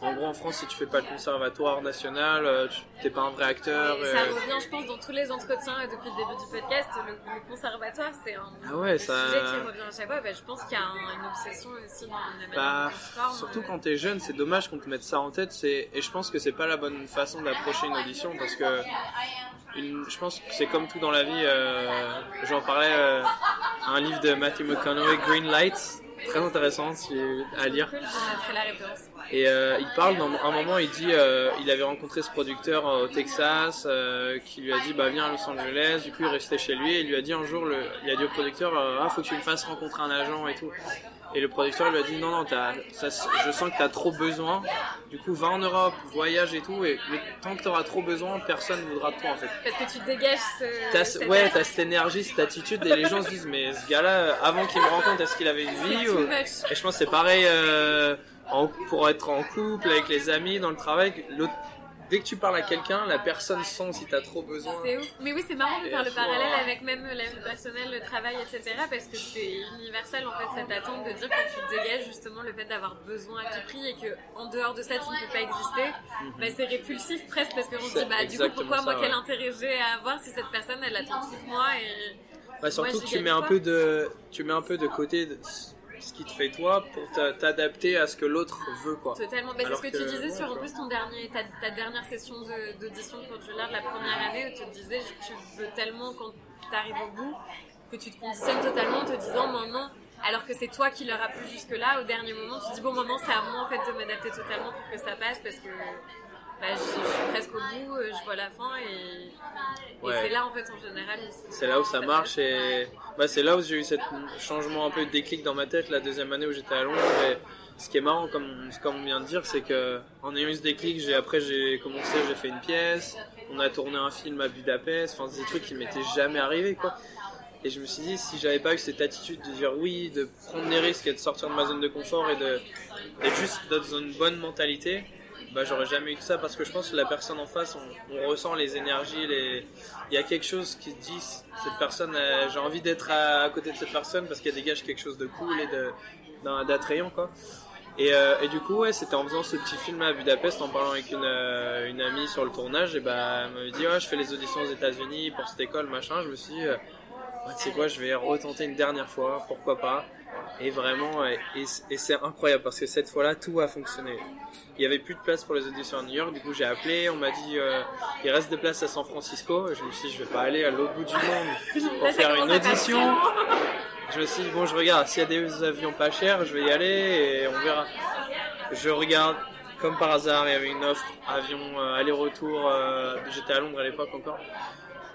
[SPEAKER 3] En gros, en France, si tu fais pas le conservatoire national, euh, tu t'es pas un vrai acteur.
[SPEAKER 2] ça revient, je pense, dans tous les entretiens depuis le début du podcast. Le, conservatoire, c'est un,
[SPEAKER 3] ah ouais, ça...
[SPEAKER 2] sujet qui revient à chaque fois. Bah, je pense qu'il y a une obsession aussi dans la
[SPEAKER 3] bah, Surtout quand t'es jeune, c'est dommage qu'on te mette ça en tête. Et je pense que c'est pas la bonne façon d'approcher une audition parce que je pense que c'est comme tout dans la vie. Euh, J'en parlais euh, un livre de Matthew McConaughey, Green Lights très intéressant à lire. Et euh, il parle, dans un moment, il dit, euh, il avait rencontré ce producteur euh, au Texas, qui lui a dit, bah viens à Los Angeles. Du coup, il restait chez lui et il lui a dit un jour, le, il a dit au producteur, ah faut que tu me fasses rencontrer un agent et tout. Et le producteur lui a dit non non ça, je sens que tu as trop besoin. Du coup va en Europe, voyage et tout. Et mais tant que tu auras trop besoin, personne ne voudra de toi en fait.
[SPEAKER 2] Parce que tu dégages ce.
[SPEAKER 3] ouais, t'as cette énergie, cette attitude et les gens se disent mais ce gars-là, avant qu'il me rencontre, est-ce qu'il avait une vie ou... Et je pense c'est pareil euh, pour être en couple avec les amis dans le travail. L'autre dès que tu parles à quelqu'un, la personne sent si tu as trop besoin.
[SPEAKER 2] C'est ouf. Mais oui, c'est marrant de faire le parallèle avec même la personnelle, le travail, etc. Parce que c'est universel en fait cette attente de dire quand tu dégages justement le fait d'avoir besoin à tout prix et que en dehors de ça tu ne peux pas exister, mhm. bah, c'est répulsif presque parce qu'on se dit bah du coup pourquoi moi quel intérêt j'ai à avoir si cette personne elle attend tout de moi et
[SPEAKER 3] bah, surtout que tu mets un peu de tu mets un peu de côté ce qui te fait toi pour t'adapter à ce que l'autre veut quoi.
[SPEAKER 2] Totalement. c'est ce que, tu disais sur en plus ton dernier, ta, dernière session d'audition tu l'as de la première année où tu te disais tu veux tellement quand tu arrives au bout que tu te conditionnes totalement en te disant maintenant alors que c'est toi qui leur a plu jusque là au dernier moment tu te dis bon moment c'est à moi en fait de m'adapter totalement pour que ça passe parce que bah, je, suis presque au bout, euh, je vois la fin et, c'est là en fait en général.
[SPEAKER 3] C'est là où ça, marche et bah, c'est là où j'ai eu ce changement un peu de déclic dans ma tête la deuxième année où j'étais à Londres. Et ce qui est marrant, comme, comme on vient de dire, c'est que en ayant eu ce déclic, j'ai, après j'ai commencé, j'ai fait une pièce, on a tourné un film à Budapest, enfin des trucs qui m'étaient jamais arrivés quoi. Et je me suis dit, si j'avais pas eu cette attitude de dire oui, de prendre des risques et de sortir de ma zone de confort et d'être juste dans une bonne mentalité, bah j'aurais jamais eu de ça parce que je pense que la personne en face, on, ressent les énergies, il y a quelque chose qui dit cette personne, euh, j'ai envie d'être à, côté de cette personne parce qu'elle dégage quelque chose de cool et d'attrayant quoi. Et, euh, du coup, c'était en faisant ce petit film à Budapest, en parlant avec une, euh, une amie sur le tournage, et bah, elle m'avait dit, ouais, je fais les auditions aux États-Unis pour cette école, machin. Je me suis dit, tu sais quoi, je vais retenter une dernière fois, pourquoi pas. Et vraiment, et, et c'est incroyable parce que cette fois-là, tout a fonctionné. Il y avait plus de place pour les auditions à New York, du coup j'ai appelé, on m'a dit euh, il reste des places à San Francisco. Je me suis dit je vais pas aller à l'autre bout du monde pour faire une audition. Je me suis dit bon je regarde, s'il y a des avions pas chers, je vais y aller et on verra. Je regarde, comme par hasard, il y avait une offre avion euh, aller-retour. Euh, j'étais à Londres à l'époque encore.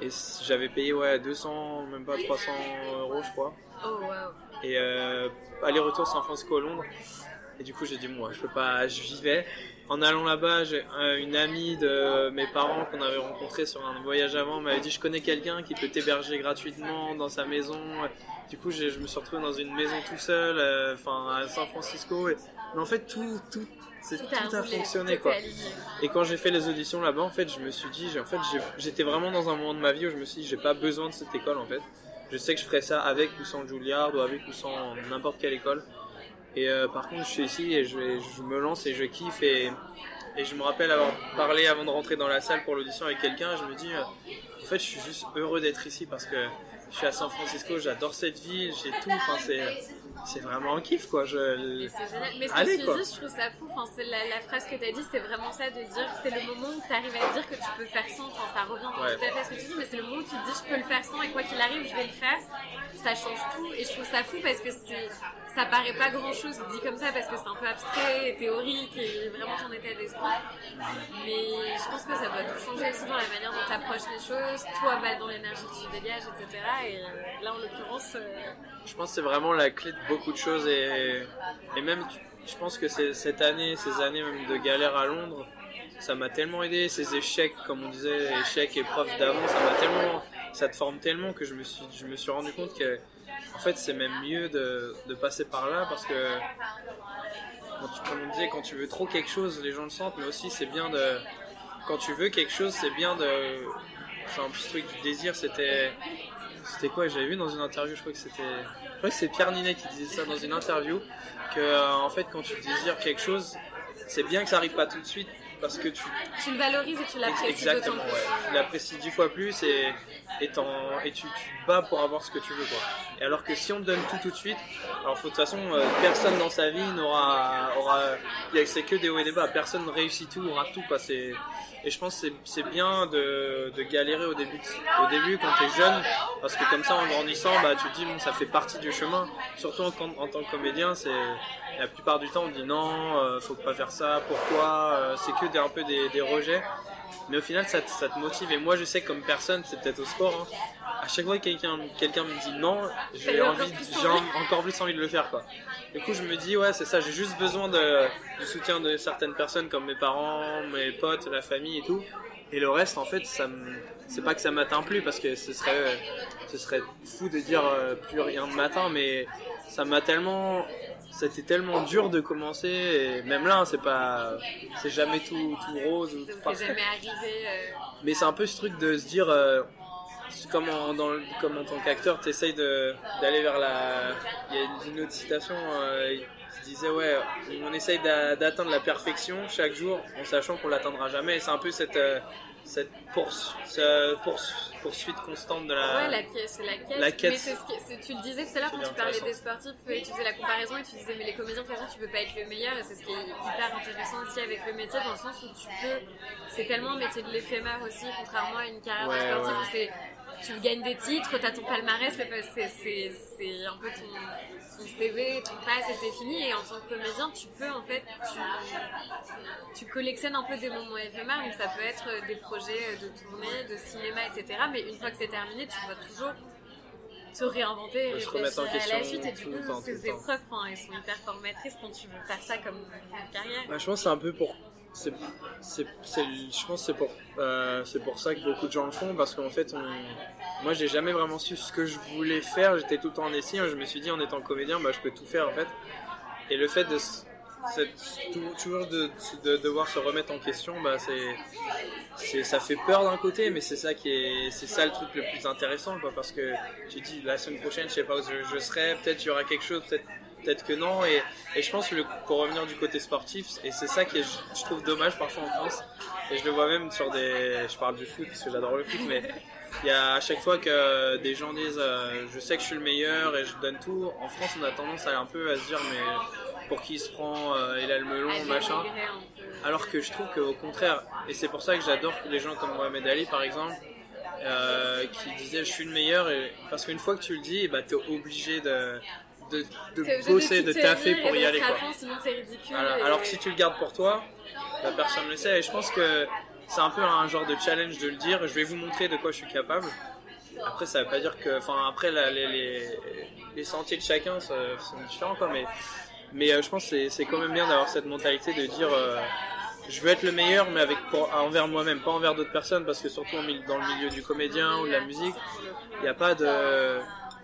[SPEAKER 3] Et j'avais payé ouais 200, même pas 300 euros je crois.
[SPEAKER 2] Oh wow.
[SPEAKER 3] Et euh, aller-retour San Francisco Londres. Et du coup j'ai dit moi je peux pas, je vivais. En allant là-bas, j'ai une amie de mes parents qu'on avait rencontré sur un voyage avant m'avait dit je connais quelqu'un qui peut t'héberger gratuitement dans sa maison. Du coup je me suis retrouvé dans une maison tout seul, euh, enfin à San Francisco. Et... Mais en fait tout, tout, tout, tout a, fonctionné quoi. Et quand j'ai fait les auditions là-bas, en fait, je me suis dit, en fait, j'étais vraiment dans un moment de ma vie où je me suis dit, j'ai pas besoin de cette école en fait. Je sais que je ferais ça avec ou sans Juilliard ou avec ou sans n'importe quelle école. Et euh, par contre, je suis ici et je, me lance et je kiffe et, et je me rappelle avoir parlé avant de rentrer dans la salle pour l'audition avec quelqu'un. Je me dis, euh, en fait, je suis juste heureux d'être ici parce que je suis à San Francisco, j'adore cette ville, j'ai tout. Enfin, c'est c'est vraiment un kiff quoi. Je...
[SPEAKER 2] Mais ce que tu dis, je trouve ça fou. Enfin, c'est la, la, phrase que tu as dit, c'est vraiment ça de dire c'est le moment où tu arrives à dire que tu peux faire sans. Enfin, ça revient tout à fait à ce que tu dis, mais c'est le moment où tu te dis je peux le faire sans et quoi qu'il arrive, je vais le faire. Ça change tout et je trouve ça fou parce que c'est ça paraît pas grand chose dit comme ça parce que c'est un peu abstrait, théorique et vraiment ton état d'esprit. Mais je pense que ça doit tout changer aussi dans la manière dont tu approches les choses, toi dans l'énergie que tu dégages, etc. Et là en l'occurrence. Euh,
[SPEAKER 3] je pense que c'est vraiment la clé de beaucoup de choses et, et même je pense que cette année, ces années même de galère à Londres, ça m'a tellement aidé, ces échecs, comme on disait, échecs, épreuves d'avant, ça m'a tellement, ça te forme tellement que je me suis, je me suis rendu compte que, en fait, c'est même mieux de, passer par là parce que, comme on disait, quand tu veux trop quelque chose, les gens le sentent, mais aussi c'est bien de, quand tu veux quelque chose, c'est bien de, c'est un ce truc du désir, c'était, c'était quoi J'avais vu dans une interview, je crois que c'était. Je crois que c'est Pierre Ninet qui disait ça dans une interview. Que en fait, quand tu désires quelque chose, c'est bien que ça arrive pas tout de suite parce que tu.
[SPEAKER 2] Tu le valorises et tu l'apprécies Exactement,
[SPEAKER 3] ouais. Tu l'apprécies dix fois plus et, et, et tu, tu, te bats pour avoir ce que tu veux, quoi. Et alors que si on te donne tout tout de suite, alors de toute façon, euh, personne dans sa vie n'aura. Aura, c'est que des hauts et des bas. Personne ne réussit tout, aura tout, quoi. Et je pense que c'est bien de, de, galérer au début, au début quand tu es jeune, parce que comme ça, en grandissant, bah, tu te dis, bon, ça fait partie du chemin. Surtout en, en tant que comédien, c'est la plupart du temps, on dit non, euh, faut pas faire ça, pourquoi, euh, c'est que un peu des, des, rejets. Mais au final, ça, ça, te motive. Et moi, je sais comme personne, c'est peut-être au sport, hein, à chaque fois que quelqu'un me dit non, j'ai envie, j'ai encore plus envie de le faire, quoi. Du coup, je me dis, ouais, c'est ça, j'ai juste besoin de, du soutien de certaines personnes comme mes parents, mes potes, la famille et tout. Et le reste, en fait, ça me, c'est pas que ça m'atteint plus parce que ce serait, ce serait fou de dire euh, plus rien de matin, mais ça m'a tellement, c'était tellement dur de commencer et même là, c'est pas, c'est jamais tout, tout rose ou
[SPEAKER 2] tout jamais arrivé. Euh.
[SPEAKER 3] Mais c'est un peu ce truc de se dire, euh, comme en, dans, comme en tant qu'acteur, tu essayes d'aller vers la. Il y a une autre citation euh, qui disait Ouais, on essaye d'atteindre la perfection chaque jour en sachant qu'on l'atteindra jamais. Et c'est un peu cette, euh, cette poursuite constante de la.
[SPEAKER 2] Ouais, la, c'est la quête. La quête. Mais tu le disais tout à l'heure quand tu parlais des sportifs, tu faisais la comparaison et tu disais, mais les comédiens, de toute façon, tu peux pas être le meilleur. Et c'est ce qui est hyper intéressant aussi avec le métier, dans le sens où tu peux. C'est tellement un métier de l'éphémère aussi, contrairement à une carrière de sportif où c'est tu gagnes des titres, tu as ton palmarès, c'est un peu ton, CV, ton passe et c'est fini. Et en tant que comédien, tu peux en fait, tu, tu collectionnes un peu des moments éphémères, donc ça peut être des projets de tournée, de cinéma, etc. Mais une fois que c'est terminé, tu dois toujours te réinventer et réfléchir à la suite. Et du coup, ces épreuves, elles sont hyper formatrices quand tu veux faire ça comme carrière.
[SPEAKER 3] Bah, je pense que c'est un peu pour c'est, je pense que c'est pour, euh, c'est pour ça que beaucoup de gens le font parce qu'en fait, on, moi j'ai jamais vraiment su ce que je voulais faire. J'étais tout le temps en essai. Je me suis dit en étant comédien, bah, je peux tout faire en fait. Et le fait de toujours de, devoir se remettre en question, bah, c'est, ça fait peur d'un côté, mais c'est ça qui est, c'est ça le truc le plus intéressant, quoi, parce que tu dis la semaine prochaine, je sais pas où je, serai, peut-être il y aura quelque chose, peut-être, peut-être que non, et, et je pense que le, pour revenir du côté sportif, et c'est ça qui est, je trouve dommage parfois en France, et je le vois même sur des, je parle du foot parce que j'adore le foot, mais il y a à chaque fois que des gens disent euh, je sais que je suis le meilleur et je donne tout, en France on a tendance à un peu à se dire mais pour qui il se prend, euh, il a le melon, machin. Alors que je trouve qu'au contraire, et c'est pour ça que j'adore les gens comme Mohamed Ali par exemple, euh, qui disaient je suis le meilleur, et, parce qu'une fois que tu le dis, bah, tu es obligé de, de, de bosser, de taffer pour y aller. Quoi. Alors que si tu le gardes pour toi, bah, personne ne le sait. Et je pense que c'est un peu un genre de challenge de le dire. Je vais vous montrer de quoi je suis capable. Après, ça veut pas dire que. Enfin, après, les, les, les, sentiers de chacun sont différents, quoi. Mais mais euh, je pense que c'est quand même bien d'avoir cette mentalité de dire euh, je veux être le meilleur, mais avec envers moi-même, pas envers d'autres personnes, parce que surtout dans le milieu du comédien ou de la musique, il n'y a pas de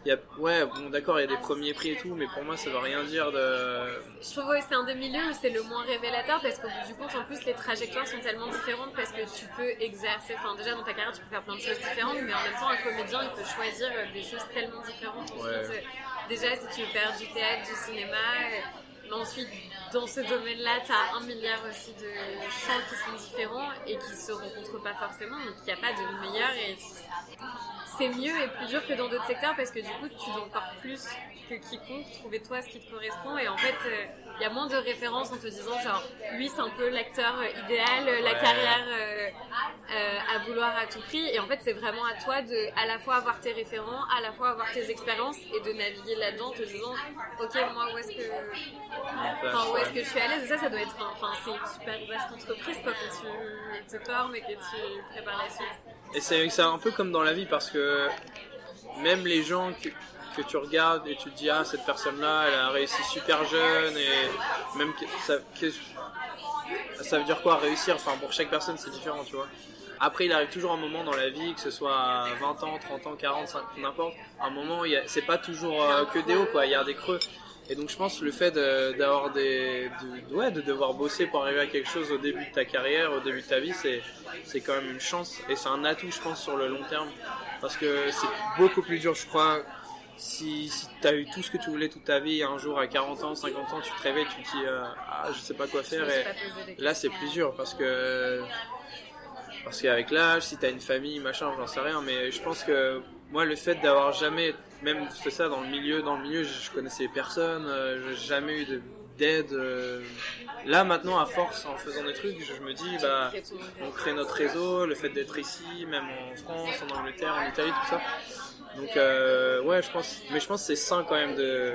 [SPEAKER 3] y a, ouais, bon, d'accord, il y a des premiers prix et tout, mais pour moi, ça veut rien dire de.
[SPEAKER 2] Je trouve que c'est un des milieux où c'est le moins révélateur parce qu'au bout du compte, en plus, les trajectoires sont tellement différentes parce que tu peux exercer, enfin, déjà dans ta carrière, tu peux faire plein de choses différentes, mais en même temps, un comédien, il peut choisir des choses tellement différentes. Ouais. Déjà, si tu veux faire du théâtre, du cinéma, mais ensuite, dans ce domaine-là, tu as un milliard aussi de champs qui sont différents et qui se rencontrent pas forcément, donc il n'y a pas de meilleur et c'est mieux et plus dur que dans d'autres secteurs parce que du coup, tu dois encore plus que quiconque trouver toi ce qui te correspond. Et en fait, euh, il y a moins de références en te disant genre, lui c'est un peu l'acteur idéal, la carrière euh, euh, à vouloir à tout prix. Et en fait, c'est vraiment à toi de à la fois avoir tes référents, à la fois avoir tes expériences et de naviguer là-dedans en te disant, ok, moi où est-ce que, enfin, où est-ce que je suis à l'aise? Et ça, ça doit être, enfin, c'est une super vaste entreprise quoi quand tu te formes et que tu prépares la suite.
[SPEAKER 3] Et c'est un peu comme dans la vie parce que même les gens que, que tu regardes et tu te dis ah cette personne là elle a réussi super jeune et même ça, ça veut dire quoi réussir? Enfin pour chaque personne c'est différent tu vois. Après il arrive toujours un moment dans la vie que ce soit à 20 ans 30 ans 40 50 n'importe un moment c'est pas toujours euh, que des hauts quoi. Il y a des creux. Et donc je pense le fait d'avoir des, de, ouais, de devoir bosser pour arriver à quelque chose au début de ta carrière, au début de ta vie, c'est c'est quand même une chance et c'est un atout je pense sur le long terme. Parce que c'est beaucoup plus dur je crois si, si tu as eu tout ce que tu voulais toute ta vie un jour à 40 ans, 50 ans, tu te réveilles, tu te dis euh, ah je sais pas quoi faire et là c'est plus dur parce que parce qu'avec l'âge, si tu as une famille, machin, j'en sais rien, mais je pense que moi le fait d'avoir jamais même c'est ça dans le milieu dans le milieu je, connaissais personne euh, j'ai jamais eu d'aide euh. là maintenant à force en faisant des trucs je, me dis bah on crée notre réseau le fait d'être ici même en France en Angleterre en Italie tout ça. Donc euh, ouais je pense mais je pense que c'est sain quand même de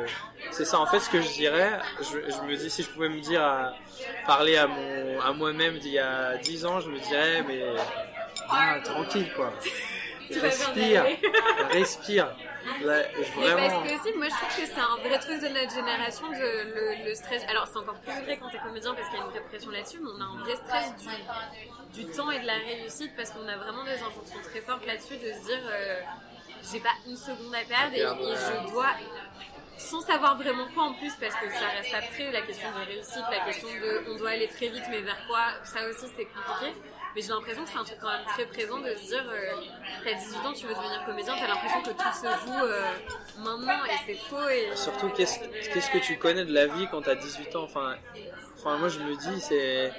[SPEAKER 3] c'est ça en fait ce que je dirais je, je, me dis si je pouvais me dire à parler à mon à moi-même d'il y a 10 ans je me dirais mais ah, tranquille quoi. Respire respire
[SPEAKER 2] Vraiment... parce que aussi, moi je trouve que c'est un vrai truc de notre génération, de, le, stress. Alors c'est encore plus vrai quand t'es comédien parce qu'il y a une vraie pression là-dessus, mais on a un vrai stress du, du temps et de la réussite parce qu'on a vraiment des injonctions très fortes là-dessus de se dire euh, j'ai pas une seconde à perdre et, et je dois sans savoir vraiment quoi en plus parce que ça reste après la question de réussite, la question de on doit aller très vite mais vers quoi, ça aussi c'est compliqué. Mais j'ai l'impression que c'est un truc quand même très présent de se dire, euh, t'as 18 ans, tu veux devenir comédien, t'as l'impression que tout se joue euh, maintenant et c'est faux. Et...
[SPEAKER 3] Surtout, qu'est-ce que tu connais de la vie quand t'as 18 ans? Enfin, enfin, moi je me dis, c'est.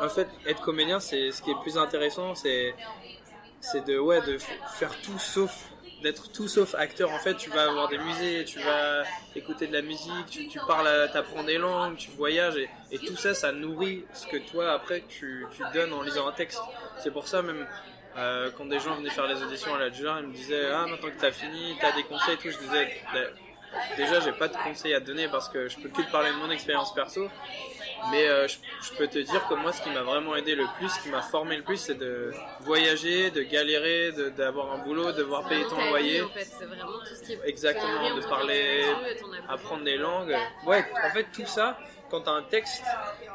[SPEAKER 3] En fait, être comédien, c'est ce qui est le plus intéressant, c'est c'est de, ouais, de faire tout sauf d'être tout sauf acteur. En fait, tu vas avoir des musées, tu vas écouter de la musique, tu, tu parles, t'apprends des langues, tu voyages, et, tout ça, ça nourrit ce que toi, après, tu, donnes en lisant un texte. C'est pour ça, même, euh, quand des gens venaient faire les auditions à la Jura, ils me disaient, ah, maintenant que t'as fini, t'as des conseils tout, je disais, déjà, j'ai pas de conseils à donner parce que je peux que te parler de mon expérience perso. Mais euh, je, peux te dire que moi, ce qui m'a vraiment aidé le plus, ce qui m'a formé le plus, c'est de voyager, de galérer, d'avoir un boulot, de devoir payer ton loyer.
[SPEAKER 2] En fait, c'est vraiment tout ce qui est
[SPEAKER 3] Exactement, de parler, apprendre des langues. Ouais, en fait, tout ça, quand tu as un texte,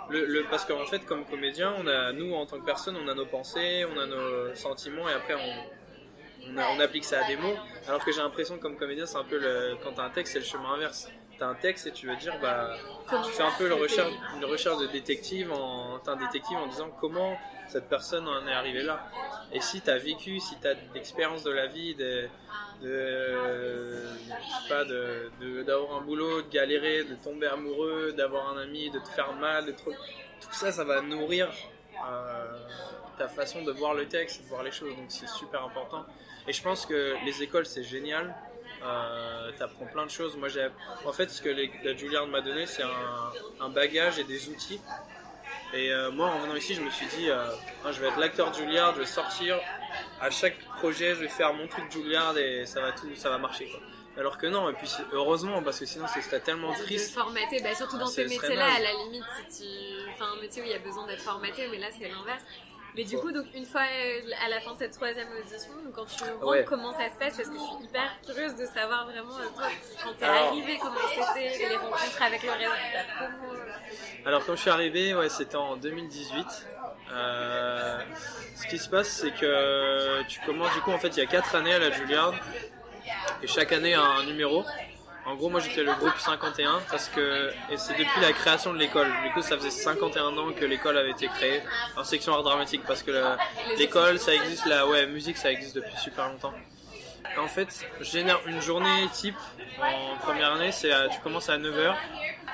[SPEAKER 3] le, le parce qu'en fait, comme comédien, on a, nous, en tant que personne, on a nos pensées, on a nos sentiments, et après, on, on, applique ça à des mots. Alors que j'ai l'impression que comme comédien, c'est un peu le, quand tu as un texte, c'est le chemin inverse un texte et tu veux dire, bah, tu fais un peu le recherche, une recherche de détective en, un détective en disant comment cette personne en est arrivée là. Et si tu as vécu, si tu as l'expérience de la vie, de, de pas, de, d'avoir un boulot, de galérer, de tomber amoureux, d'avoir un ami, de te faire mal, de tout ça, ça va nourrir euh, ta façon de voir le texte, de voir les choses. Donc c'est super important. Et je pense que les écoles, c'est génial euh, apprends plein de choses. Moi, j'ai, en fait, ce que la Juilliard m'a donné, c'est un, bagage et des outils. Et euh, moi, en venant ici, je me suis dit, euh, hein, je vais être l'acteur Juilliard, je vais sortir. À chaque projet, je vais faire mon truc Juilliard et ça va tout, ça va marcher. Quoi. Alors que non, et puis heureusement, parce que sinon, c'est tellement triste.
[SPEAKER 2] formaté, bah, surtout dans ces métiers-là, à la limite, si tu... enfin, un métier où il y a besoin d'être formaté, mais là, c'est l'inverse. Mais du coup, donc une fois euh, à la fin de cette troisième audition, quand tu rentres, comment ça se passe Parce que je suis hyper curieuse de savoir vraiment, euh, toi, quand t'es arrivé, comment c'était, les rencontres avec le reste de ta.
[SPEAKER 3] Alors, quand je suis arrivé, ouais, c'était en 2018. Euh, ce qui se passe, c'est que tu commences, du coup, en fait, il y a 4 années à la Juilliard. Et chaque année un numéro. En gros, moi j'étais le groupe 51 parce que et c'est depuis la création de l'école. Du coup, ça faisait 51 ans que l'école avait été créée en section art dramatique parce que l'école, ça existe, la ouais, musique, ça existe depuis super longtemps. En fait, une journée type en première année, c'est tu commences à 9h.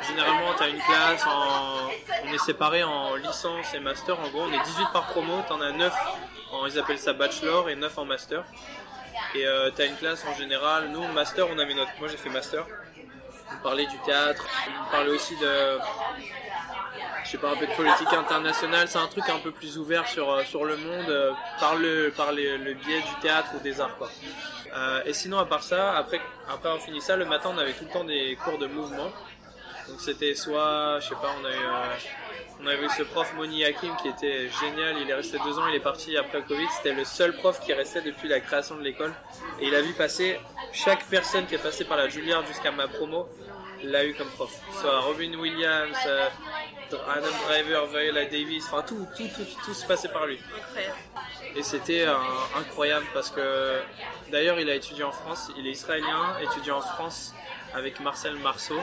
[SPEAKER 3] Généralement, tu as une classe, on est séparés en licence et master. En gros, on est 18 par promo, tu en as 9 en, ils appellent ça bachelor et 9 en master. Et euh, tu as une classe en général. Nous, master, on avait notre. Moi, j'ai fait master. On parlait du théâtre, on parlait aussi de. Je sais pas, un peu de politique internationale. C'est un truc un peu plus ouvert sur, euh, sur le monde euh, par, le, par le biais du théâtre ou des arts. Quoi. et sinon, à part ça, après, après on finit ça, le matin, on avait tout le temps des cours de mouvement. Donc c'était soit, je sais pas, on a eu on avait ce prof Moni Hakim qui était génial. Il est resté deux ans, il est parti après le Covid. C'était le seul prof qui restait depuis la création de l'école. Et il a vu passer chaque personne qui est passée par la Juilliard jusqu'à ma promo, l'a eu comme prof. Soit Robin Williams, euh, Adam Driver, Viola Davis, enfin tout, tout, tout, tout, se passait par lui. Et c'était incroyable parce que d'ailleurs il a étudié en France, il est israélien, étudié en France avec Marcel Marceau,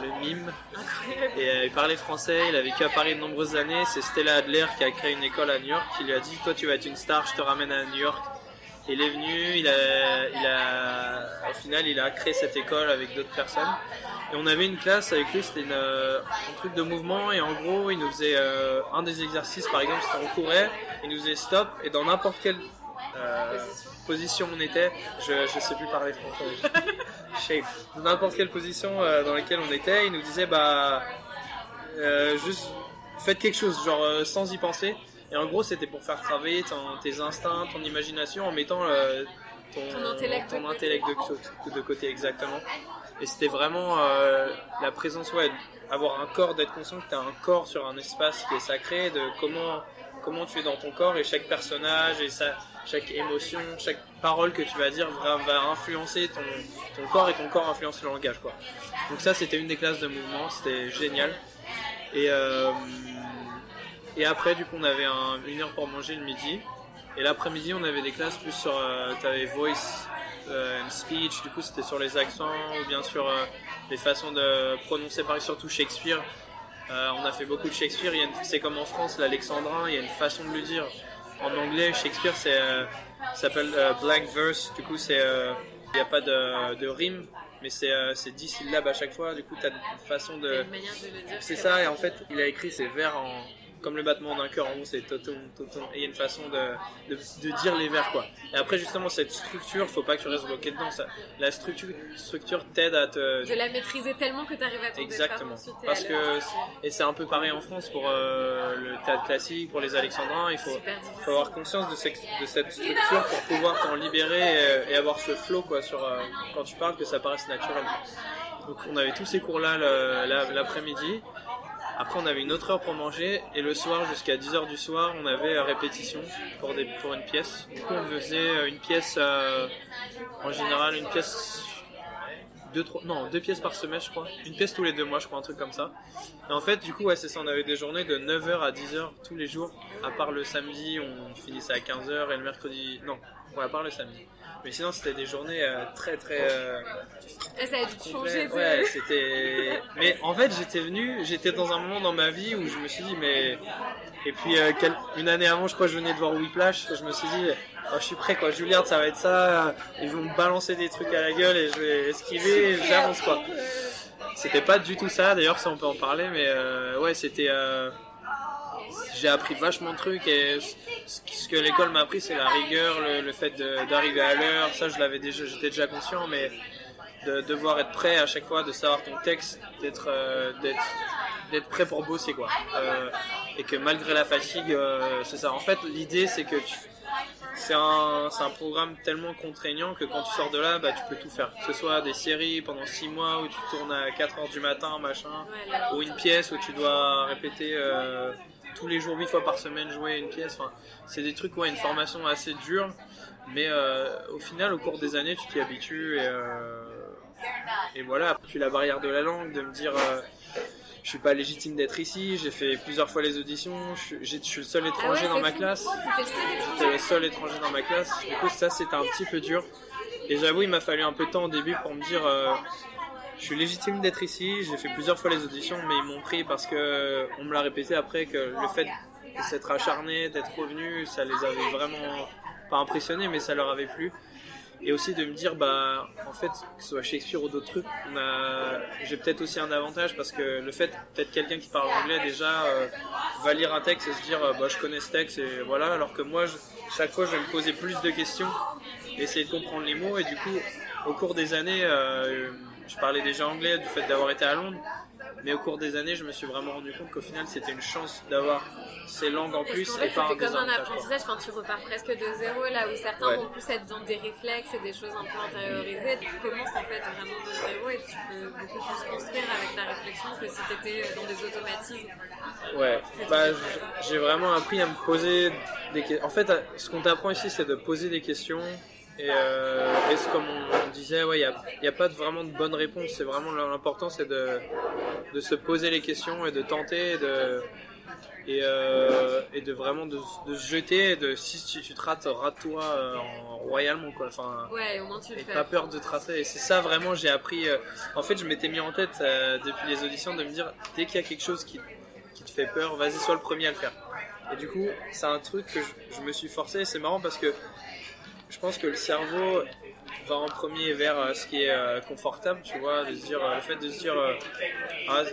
[SPEAKER 3] le mime. Et euh, il parlait français, il a vécu à Paris de nombreuses années. C'est Stella Adler qui a créé une école à New York, qui lui a dit Toi, tu vas être une star, je te ramène à New York. il est venu, il a, au final, il a créé cette école avec d'autres personnes. Et on avait une classe avec lui, c'était euh, un truc de mouvement. Et en gros, il nous faisait euh, un des exercices, par exemple, c'était on courait, il nous faisait stop, et dans n'importe quel position on était, je ne sais plus parler français, shape, n'importe quelle position euh, dans laquelle on était, il nous disait bah euh, juste faites quelque chose, genre euh, sans y penser. Et en gros, c'était pour faire travailler tes instincts, ton imagination en mettant
[SPEAKER 2] ton, intellect,
[SPEAKER 3] ton intellect de, de, côté exactement. Et c'était vraiment la présence, ouais, avoir un corps, d'être conscient que tu as un corps sur un espace qui est sacré, de comment comment tu es dans ton corps et chaque personnage et chaque émotion, chaque parole que tu vas dire va, influencer ton, corps et ton corps influence le langage. Quoi. Donc ça c'était une des classes de mouvement, c'était génial. Et, euh, et après du coup on avait une heure pour manger le midi. Et l'après-midi on avait des classes plus sur, euh, tu avais voice euh, and speech, du coup c'était sur les accents ou bien sur les façons de prononcer, par surtout Shakespeare. Euh, on a fait beaucoup de Shakespeare. C'est comme en France, l'alexandrin, il y a une façon de le dire. En anglais, Shakespeare, c'est euh, s'appelle euh, blank verse. Du coup, c'est il n'y a pas de, rime, mais c'est 10 syllabes à chaque fois. Du coup, tu as une façon de. C'est ça, et en fait, il a écrit ses vers en, comme le battement d'un cœur, en gros, c'est. Et il y a une façon de, de, dire les vers, quoi. Et après, justement, cette structure, faut pas que tu restes bloqué dedans. Ça, la structure, structure t'aide à te.
[SPEAKER 2] De la maîtriser tellement que tu arrives à ton
[SPEAKER 3] Exactement. Parce que, et c'est un peu pareil en France pour euh, le théâtre classique, pour les alexandrins. Il faut, faut avoir conscience de, cette, de cette structure pour pouvoir t'en libérer et, avoir ce flow, quoi, sur, euh, quand tu parles, que ça paraisse naturel. Donc, on avait tous ces cours-là l'après-midi. Après, on avait une autre heure pour manger et le soir, jusqu'à 10h du soir, on avait répétition pour, des, pour une pièce. Du coup, on faisait euh, une pièce, euh, en général, une pièce, deux, trois, non, deux pièces par semaine, je crois. Une pièce tous les deux mois, je crois, un truc comme ça. Et en fait, du coup, ouais, c'est ça, on avait des journées de 9h à 10h tous les jours. À part le samedi, on finissait à 15h et le mercredi, non, ouais, à part le samedi. Mais sinon, c'était des journées euh, très très. Euh,
[SPEAKER 2] ça a dû changer.
[SPEAKER 3] Ouais, c'était. Mais en fait, j'étais venu, j'étais dans un moment dans ma vie où je me suis dit, mais. Et puis, euh, une année avant, je crois que je venais de voir Whiplash, je me suis dit, oh, je suis prêt quoi, Juliard, ça va être ça, ils vont me balancer des trucs à la gueule et je vais esquiver j'avance quoi. C'était pas du tout ça, d'ailleurs, ça on peut en parler, mais ouais, c'était j'ai appris vachement de trucs et ce que l'école m'a appris c'est la rigueur, le, fait d'arriver à l'heure, ça je l'avais déjà, j'étais déjà conscient, mais de devoir être prêt à chaque fois, de savoir ton texte, d'être euh, d'être prêt pour bosser quoi, euh, et que malgré la fatigue, euh, c'est ça. En fait, l'idée c'est que c'est un, un, programme tellement contraignant que quand tu sors de là, bah, tu peux tout faire. Que ce soit des séries pendant 6 mois où tu tournes à 4 heures du matin, machin, ou une pièce où tu dois répéter tous les jours, 8 fois par semaine, jouer une pièce. Enfin, c'est des trucs, ouais, une formation assez dure. Mais euh, au final, au cours des années, tu t'y habitues. Et, euh, et voilà, puis la barrière de la langue, de me dire. Euh, je suis pas légitime d'être ici, j'ai fait plusieurs fois les auditions, je suis, je suis le seul étranger
[SPEAKER 2] ah
[SPEAKER 3] dans ma classe. J'étais le seul étranger dans ma classe. Du coup, ça c'était un petit peu dur. Et j'avoue, il m'a fallu un peu de temps au début pour me dire je suis légitime d'être ici. J'ai fait plusieurs fois les auditions, mais ils m'ont pris parce que on me l'a répété après que le fait de s'être acharné, d'être revenu, ça les avait vraiment pas impressionnés, mais ça leur avait plu. Et aussi de me dire, bah, en fait, que ce soit Shakespeare ou d'autres trucs, j'ai peut-être aussi un avantage parce que le fait, peut-être quelqu'un qui parle anglais déjà euh, va lire un texte et se dire, euh, bah, je connais ce texte et voilà, alors que moi, chaque fois, je vais me poser plus de questions, essayer de comprendre les mots et du coup, au cours des années, euh, je parlais déjà anglais du fait d'avoir été à Londres, mais au cours des années, je me suis vraiment rendu compte qu'au final, c'était une chance d'avoir ces langues en plus.
[SPEAKER 2] et pas comme un apprentissage quand tu repars presque de zéro, là où certains vont plus être dans des réflexes et des choses un peu intériorisées. Tu commences en fait vraiment de zéro et tu peux beaucoup plus construire avec ta réflexion que si tu étais dans des automatismes.
[SPEAKER 3] Ouais, bah, j'ai vraiment appris à me poser des questions. En fait, ce qu'on t'apprend ici, c'est de poser des questions et, euh, comme on, disait, il n'y a, pas vraiment de bonne réponse. C'est vraiment l'important, c'est de, de, se poser les questions et de tenter de, et, euh, et de vraiment de, de, se jeter. de, si tu, tu te rates, rate-toi euh, royalement. Quoi. Enfin,
[SPEAKER 2] ouais, au moins tu
[SPEAKER 3] le pas peur de te rater. Et c'est ça vraiment, j'ai appris. Euh, en fait, je m'étais mis en tête euh, depuis les auditions de me dire dès qu'il y a quelque chose qui, qui te fait peur, vas-y, sois le premier à le faire. Et du coup, c'est un truc que je, je me suis forcé. C'est marrant parce que je pense que le cerveau va en premier vers euh, ce qui est euh, confortable, tu vois, de se dire, euh, le fait de se dire, ah,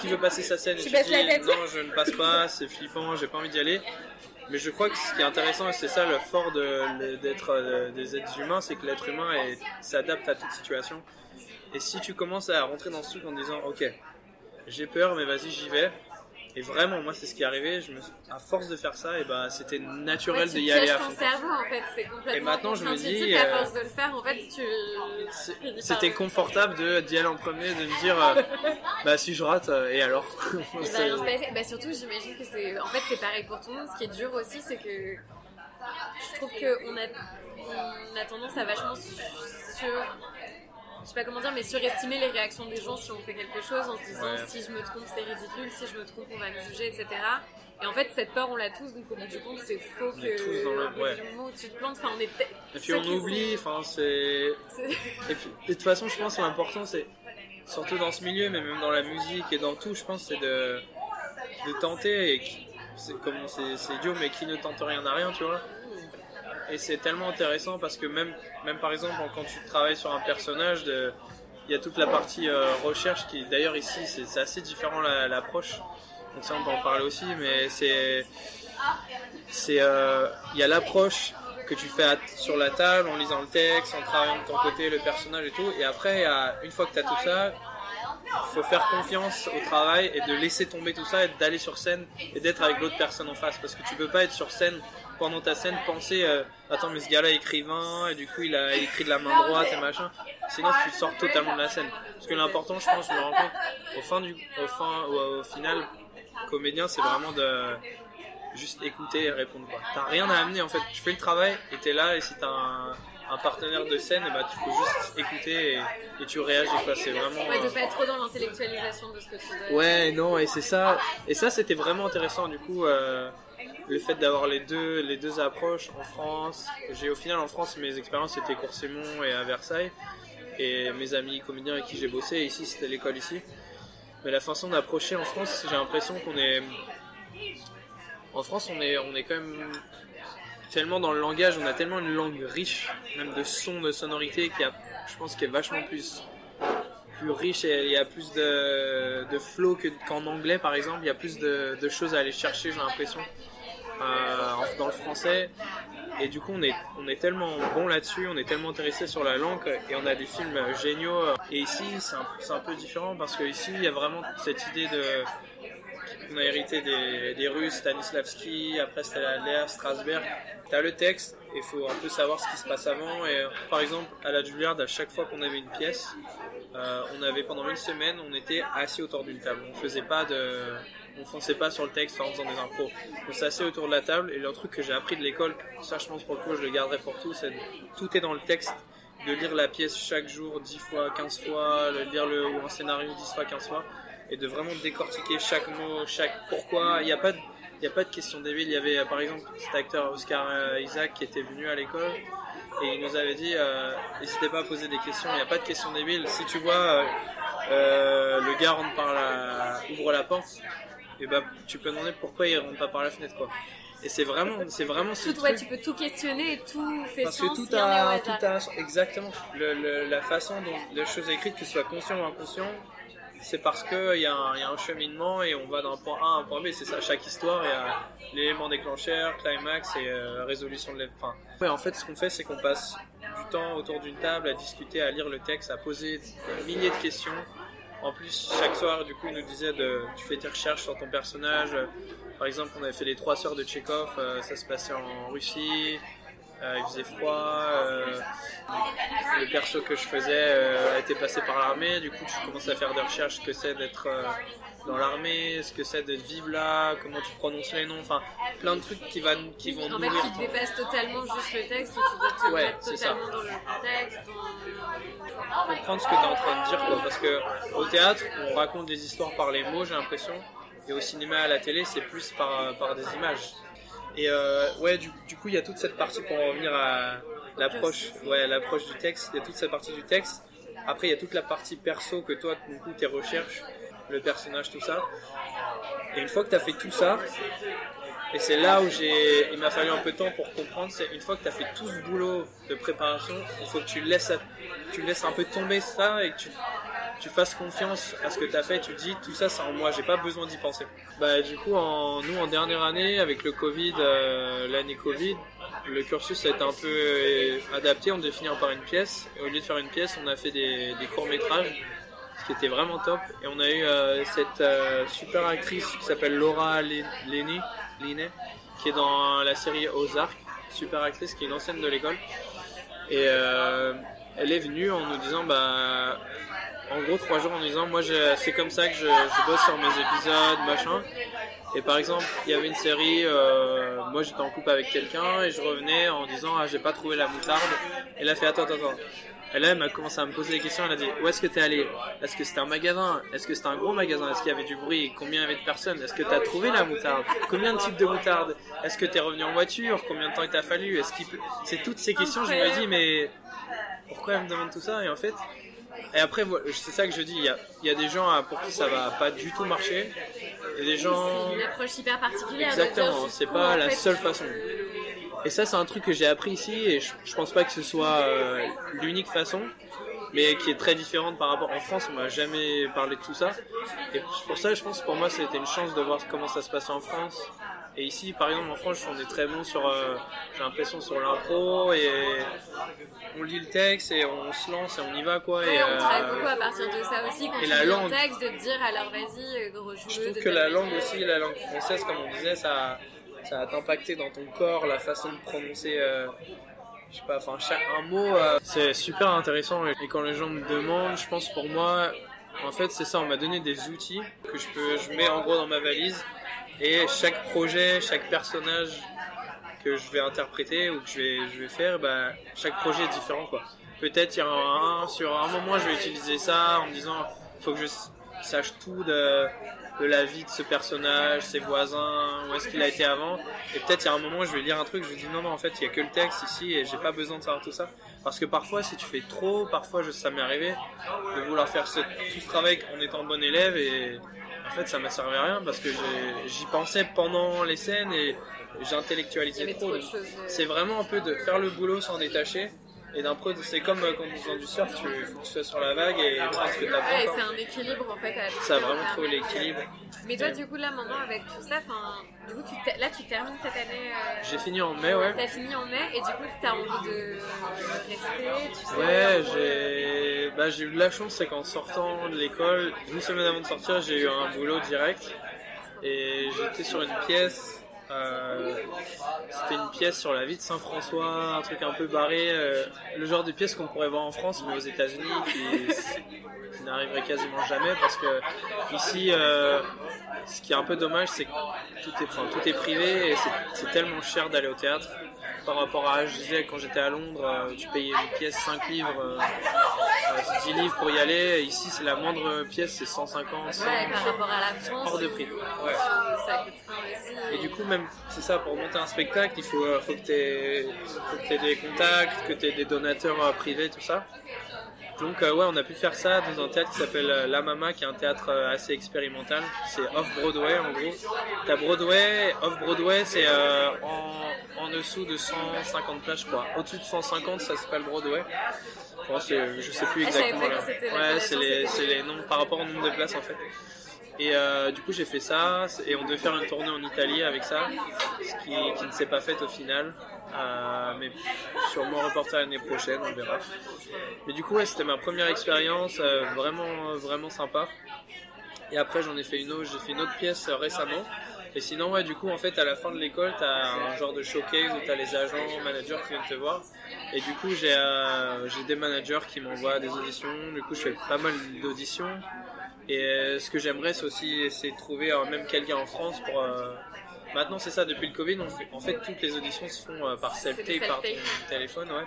[SPEAKER 3] qui veut passer sa scène?
[SPEAKER 2] Tu dis, Non,
[SPEAKER 3] je ne passe pas, c'est flippant, j'ai pas envie d'y aller. Mais je crois que ce qui est intéressant, et c'est ça le fort d'être des êtres humains, c'est que l'être humain s'adapte à toute situation. Et si tu commences à rentrer dans ce truc en disant, ok, j'ai peur, mais vas-y, j'y vais, et vraiment, moi, c'est ce qui est arrivé. Je me... À force de faire ça, et bah, c'était naturel
[SPEAKER 2] ouais,
[SPEAKER 3] d'y aller à
[SPEAKER 2] fond. cerveau, en fait. C'est complètement.
[SPEAKER 3] Et maintenant, je me dis.
[SPEAKER 2] À force de le faire, en fait, tu.
[SPEAKER 3] C'était confortable d'y aller en premier, de me dire, euh, bah, si je rate, euh, et alors?
[SPEAKER 2] Passer. Bah, surtout, j'imagine que c'est. En fait, c'est pareil pour tout le monde. Ce qui est dur aussi, c'est que. Je trouve qu'on a, on a tendance à vachement sur je sais pas comment dire, mais surestimer les réactions des gens si on fait quelque chose en se disant si je me trompe c'est ridicule, si je me trompe on va me juger, etc. Et en fait, cette peur, on l'a tous, donc au bout du compte, c'est faux
[SPEAKER 3] on
[SPEAKER 2] que.
[SPEAKER 3] Tous dans le... ouais.
[SPEAKER 2] Du moment où tu te plantes, enfin, on est.
[SPEAKER 3] Et puis on oublie, enfin, c'est. Et puis, de toute façon, je pense que l'important, c'est. Surtout dans ce milieu, mais même dans la musique et dans tout, je pense, c'est de. de tenter. Et c'est comme c'est idiot, mais qui ne tente rien n'a rien, tu vois et c'est tellement intéressant parce que même, même par exemple quand tu travailles sur un personnage, il y a toute la partie euh, recherche qui d'ailleurs ici c'est assez différent l'approche. Donc ça, on peut en parler aussi, mais c'est. C'est. Il y a l'approche que tu fais sur la table en lisant le texte, en travaillant de ton côté le personnage et tout. Et après, une fois que tu as tout ça, il faut faire confiance au travail et de laisser tomber tout ça et d'aller sur scène et d'être avec l'autre personne en face. Parce que tu peux pas être sur scène pendant ta scène, penser euh, Attends, mais ce gars-là est écrivain et du coup il a écrit de la main droite et machin. Sinon, tu sors totalement de la scène. Parce que l'important, je pense, je me rends compte, au, fin du, au, fin, au, au final, comédien, c'est vraiment de juste écouter et répondre. T'as rien à amener en fait. Tu fais le travail et t'es là et si t'as un, un partenaire de scène, et bah, tu peux juste écouter et, tu réagis. C'est vraiment.
[SPEAKER 2] Ouais, de pas être trop dans l'intellectualisation de ce que tu
[SPEAKER 3] fais. Ouais, non, et c'est ça. Et ça, c'était vraiment intéressant. Du coup, euh, le fait d'avoir les deux, les deux approches en France. J'ai au final en France, mes expériences c'était Coursémont et à Versailles. Et mes amis comédiens avec qui j'ai bossé, ici c'était l'école ici. Mais la façon d'approcher en France, j'ai l'impression qu'on est en France, on est, on est quand même tellement dans le langage, on a tellement une langue riche, même de sons, de sonorités, qui a, je pense, qui est vachement plus, plus riche et il y a plus de, de flow qu'en anglais, par exemple. Il y a plus de choses à aller chercher, j'ai l'impression, euh, dans le français. Et du coup, on est, on est tellement bon là-dessus, on est tellement intéressé sur la langue et on a des films géniaux. Et ici, c'est un, un, peu différent parce qu'ici, il y a vraiment cette idée de on a hérité des, Russes, Stanislavski, après c'était Léa Strasberg. Tu as le texte et il faut un peu savoir ce qui se passe avant. Et, par exemple, à la Juilliard, à chaque fois qu'on avait une pièce, euh, on avait pendant une semaine, on était assis autour d'une table. On faisait pas de, on fonçait pas sur le texte en faisant des impros. On s'asseyait autour de la table et le truc que j'ai appris de l'école, ça je pense pour le coup je le garderai pour tout, c'est tout est dans le texte de lire la pièce chaque jour 10 fois, 15 fois, de lire le, ou un scénario 10 fois, 15 fois et de vraiment décortiquer chaque mot, chaque pourquoi. Il n'y a pas de, il y a pas de question débile. Il y avait par exemple cet acteur Oscar euh, Isaac qui était venu à l'école et il nous avait dit euh, n'hésitez pas à poser des questions. Il n'y a pas de questions débiles. Si tu vois euh, le gars rentre par la, ouvre la porte, et bah tu peux demander pourquoi il rentre pas par la fenêtre quoi. Et c'est vraiment, c'est vraiment
[SPEAKER 2] tout, ouais, tu peux tout questionner et tout fait
[SPEAKER 3] Parce que tout a, tout a, exactement le, la façon dont les choses écrites, que ce soit conscient ou inconscient, c'est parce qu'il y, y, a un cheminement et on va d'un point A à un point B. C'est ça, chaque histoire, il y a l'élément déclencheur, climax et euh, résolution de l'épreuve. ouais, en fait, ce qu'on fait, c'est qu'on passe du temps autour d'une table à discuter, à lire le texte, à poser des milliers de questions. En plus, chaque soir, du coup, il nous disait de, tu fais tes recherches sur ton personnage. Par exemple, on avait fait les trois sœurs de Tchekhov, euh, ça se passait en Russie. Euh, il faisait froid, euh, le perso que je faisais euh, a été passé par l'armée, du coup tu commences à faire des recherches, que c'est d'être dans l'armée, ce que c'est de vivre là, comment tu prononces les noms, enfin plein de trucs qui, va, qui vont
[SPEAKER 2] en nourrir. En fait, tu dépassent totalement juste le texte, tu dois te ouais, mettre totalement ça. dans le contexte. Dans...
[SPEAKER 3] Comprendre ce que tu es en train de dire, quoi, parce que au théâtre, on raconte des histoires par les mots, j'ai l'impression, et au cinéma, à la télé, c'est plus par, par des images. Et euh, ouais, du, coup, il y a toute cette partie pour en revenir à l'approche, ouais, l'approche du texte. Il y a toute cette partie du texte. Après, il y a toute la partie perso que toi, du coup, tes recherches, le personnage, tout ça. Et une fois que tu as fait tout ça, et c'est là où j'ai, il m'a fallu un peu de temps pour comprendre, c'est une fois que tu as fait tout ce boulot de préparation, il faut que tu laisses, tu laisses un peu tomber ça et que tu tu fasses confiance à ce que tu as fait, tu dis tout ça c'est en moi, j'ai pas besoin d'y penser. Bah du coup nous en dernière année avec le Covid, euh, l'année Covid, le cursus a été un peu euh, adapté, on finir par une pièce et au lieu de faire une pièce, on a fait des, courts métrages qui était vraiment top. Et on a eu euh, cette super actrice qui s'appelle Laura Lenny, qui est dans la série Ozark, super actrice qui est une ancienne de l'école. Et elle est venue en nous disant bah en gros trois jours en disant moi c'est comme ça que je, bosse sur mes épisodes machin. Et par exemple il y avait une série euh, moi j'étais en couple avec quelqu'un et je revenais en disant ah j'ai pas trouvé la moutarde. Et elle a fait attends attends attends et là elle m'a commencé à me poser des questions elle a dit où est-ce que t'es allé? Est-ce que c'était un magasin? Est-ce que c'était un gros magasin? Est-ce qu'il y avait du bruit? Combien il y avait de personnes? Est-ce que t'as trouvé la moutarde? Combien de types de moutarde? Est-ce que t'es revenu en voiture? Combien de temps il t'a fallu? Est-ce qu'il c'est toutes ces questions je me dis mais pourquoi elle me demande tout ça? Et en fait et après, c'est ça que je dis, il y a, il y a des gens pour qui ça va pas du tout marcher. Et des gens.
[SPEAKER 2] C'est une approche hyper particulière.
[SPEAKER 3] Exactement, c'est pas la seule façon. Et ça, c'est un truc que j'ai appris ici et je, pense pas que ce soit euh, l'unique façon. mais qui est très différente par rapport en France. On m'a jamais parlé de tout ça. Et pour ça, je pense que pour moi, c'était une chance de voir comment ça se passait en France. Et ici, par exemple, en France, on est très bon sur, euh, j'ai l'impression, sur l'impro et on lit le texte et on se lance et on y va quoi.
[SPEAKER 2] et, on travaille beaucoup à partir de ça aussi. Quand et tu la lis langue, texte, de te dire alors vas-y, gros
[SPEAKER 3] Je trouve que la langue aussi, la langue française, comme on disait, ça, ça va t'impacter dans ton corps, la façon de prononcer. Euh, je sais pas, enfin, un mot, euh, c'est super intéressant. Et quand les gens me demandent, je pense pour moi, en fait, c'est ça, on m'a donné des outils que je peux, je mets en gros dans ma valise. Et chaque projet, chaque personnage que je vais interpréter ou que je vais, je vais faire, bah, chaque projet est différent, quoi. Peut-être y a un, sur un moment, je vais utiliser ça en me disant, faut que je sache tout de, de la vie de ce personnage, ses voisins, où est-ce qu'il a été avant. Et peut-être il y a un moment, je vais lire un truc, je vais dire non, non, en fait, il y a que le texte ici et j'ai pas besoin de savoir tout ça. Parce que parfois, si tu fais trop, parfois, je, ça m'est arrivé de vouloir faire ce, tout ce travail en étant bon élève et en fait, ça m'a servi à rien parce que j'y pensais pendant les scènes et j'intellectualisais trop. C'est vraiment un peu de faire le boulot sans détacher et d'un pro, c'est comme euh, quand tu fais du surf, tu faut que tu sois sur la vague et ce que tu as
[SPEAKER 2] Ouais, c'est un équilibre en fait.
[SPEAKER 3] ça a vraiment trouvé l'équilibre.
[SPEAKER 2] Mais toi, du coup, là maintenant, avec tout ça, du coup, tu là, tu termines cette année. Euh...
[SPEAKER 3] J'ai fini en mai, ouais.
[SPEAKER 2] T'as fini en mai et du coup, t'as envie de rester, tu sais.
[SPEAKER 3] Ouais, j'ai bah, eu de la chance, c'est qu'en sortant de l'école, une semaine avant de sortir, j'ai eu un boulot direct et j'étais sur une pièce euh, c'était une pièce sur la vie de Saint-François, un truc un peu barré, euh, le genre de pièce qu'on pourrait voir en France mais aux États-Unis qui, n'arriverait quasiment jamais parce que ici, euh, ce qui est un peu dommage, c'est que tout est, tout est privé et c'est tellement cher d'aller au théâtre par rapport à, je disais, quand j'étais à Londres, tu payais une pièce 5 livres, 10 livres pour y aller. Ici, c'est la moindre pièce, c'est 150.
[SPEAKER 2] Ouais, par rapport à la France.
[SPEAKER 3] Hors de prix. Ouais. Et du coup, même, c'est ça, pour monter un spectacle, il faut, euh, faut que tu aies, des contacts, que tu aies des donateurs euh, privés, tout ça. Donc euh, ouais, on a pu faire ça dans un théâtre qui s'appelle La Mama, qui est un théâtre assez expérimental. C'est off-Broadway en gros. T'as Broadway, off-Broadway c'est en, en, dessous de 150 places je crois. Au-dessus de 150 ça s'appelle Broadway. Enfin, je sais plus ah, exactement là. Ouais, c'est les, par rapport au nombre de places en fait. Et euh, du coup, j'ai fait ça et on devait faire une tournée en Italie avec ça, ce qui, ne s'est pas fait au final. Euh, mais sûrement reporter l'année prochaine, on verra. Mais du coup, ouais, c'était ma première expérience, euh, vraiment, vraiment sympa. Et après, j'en ai fait une autre, j'ai fait une autre pièce récemment. Et sinon, ouais, du coup, en fait, à la fin de l'école, tu as un genre de showcase où tu as les agents, managers qui viennent te voir. Et du coup, j'ai j'ai des managers qui m'envoient des auditions. Du coup, je fais pas mal d'auditions. Et euh, ce que j'aimerais, c'est aussi de trouver euh, même quelqu'un en France pour. Euh, maintenant, c'est ça, depuis le Covid, on fait, en fait, toutes les auditions se font par self-tape, par téléphone, ouais.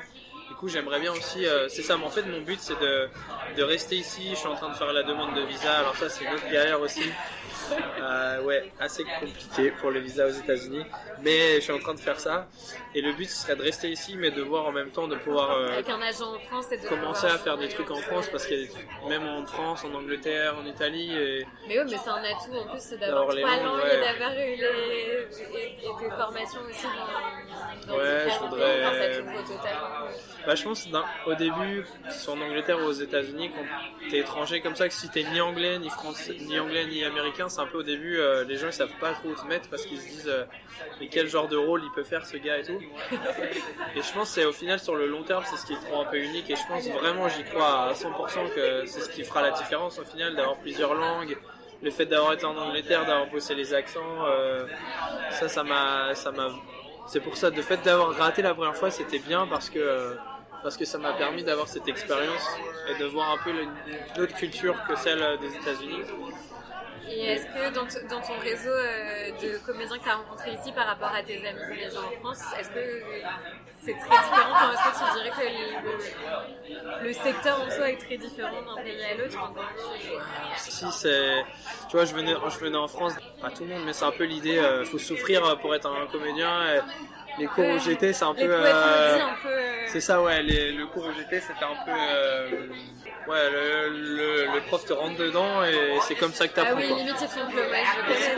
[SPEAKER 3] Du coup, j'aimerais bien aussi, c'est ça, mais en fait, mon but, c'est de, de rester ici. Je suis en train de faire la demande de visa, alors ça, c'est une autre galère aussi. Euh, ouais, assez compliqué pour le visa aux États-Unis. Mais je suis en train de faire ça. Et le but, ce serait de rester ici, mais de voir en même temps, de pouvoir
[SPEAKER 2] euh, Avec un agent en France et de
[SPEAKER 3] commencer à faire des trucs en France, parce qu'il y a même en France, en Angleterre, en Italie. Et...
[SPEAKER 2] Mais oui, mais c'est un atout en plus, d'avoir trois langues et d'avoir eu les... et, tes formations aussi dans,
[SPEAKER 3] ouais, je voudrais. Bah, je pense au début, soit en Angleterre ou aux États-Unis, quand t'es étranger comme ça, que si t'es ni anglais, ni français, ni anglais, ni américain, c'est un peu au début, euh, les gens ils savent pas trop où te mettre parce qu'ils se disent euh, mais quel genre de rôle il peut faire ce gars et tout. et je pense c'est au final sur le long terme c'est ce qui est trop un peu unique et je pense vraiment j'y crois à 100% que c'est ce qui fera la différence au final d'avoir plusieurs langues. Le fait d'avoir été en Angleterre, d'avoir bossé les accents, euh, ça, ça m'a, ça m'a, c'est pour ça, de fait d'avoir raté la première fois, c'était bien parce que parce que ça m'a permis d'avoir cette expérience et de voir un peu une autre culture que celle des États-Unis.
[SPEAKER 2] Et est-ce que dans, dans, ton réseau euh, de comédiens que tu as rencontrés ici par rapport à tes amis comédiens en France, est-ce que c'est très différent? Enfin, Est-ce que tu dirais que le, secteur en soi est très différent d'un pays à l'autre
[SPEAKER 3] Si, c'est. Tu vois, je venais, je venais en France, pas tout le monde, mais c'est un peu l'idée, il euh, faut souffrir pour être un comédien. Et les cours au GT, c'est un peu.
[SPEAKER 2] Euh,
[SPEAKER 3] c'est ça, ouais, les, le cours au GT, c'était un peu ouais, le, le, prof te rentre dedans et c'est comme ça que t'apprends.
[SPEAKER 2] Ah oui, limite, ils font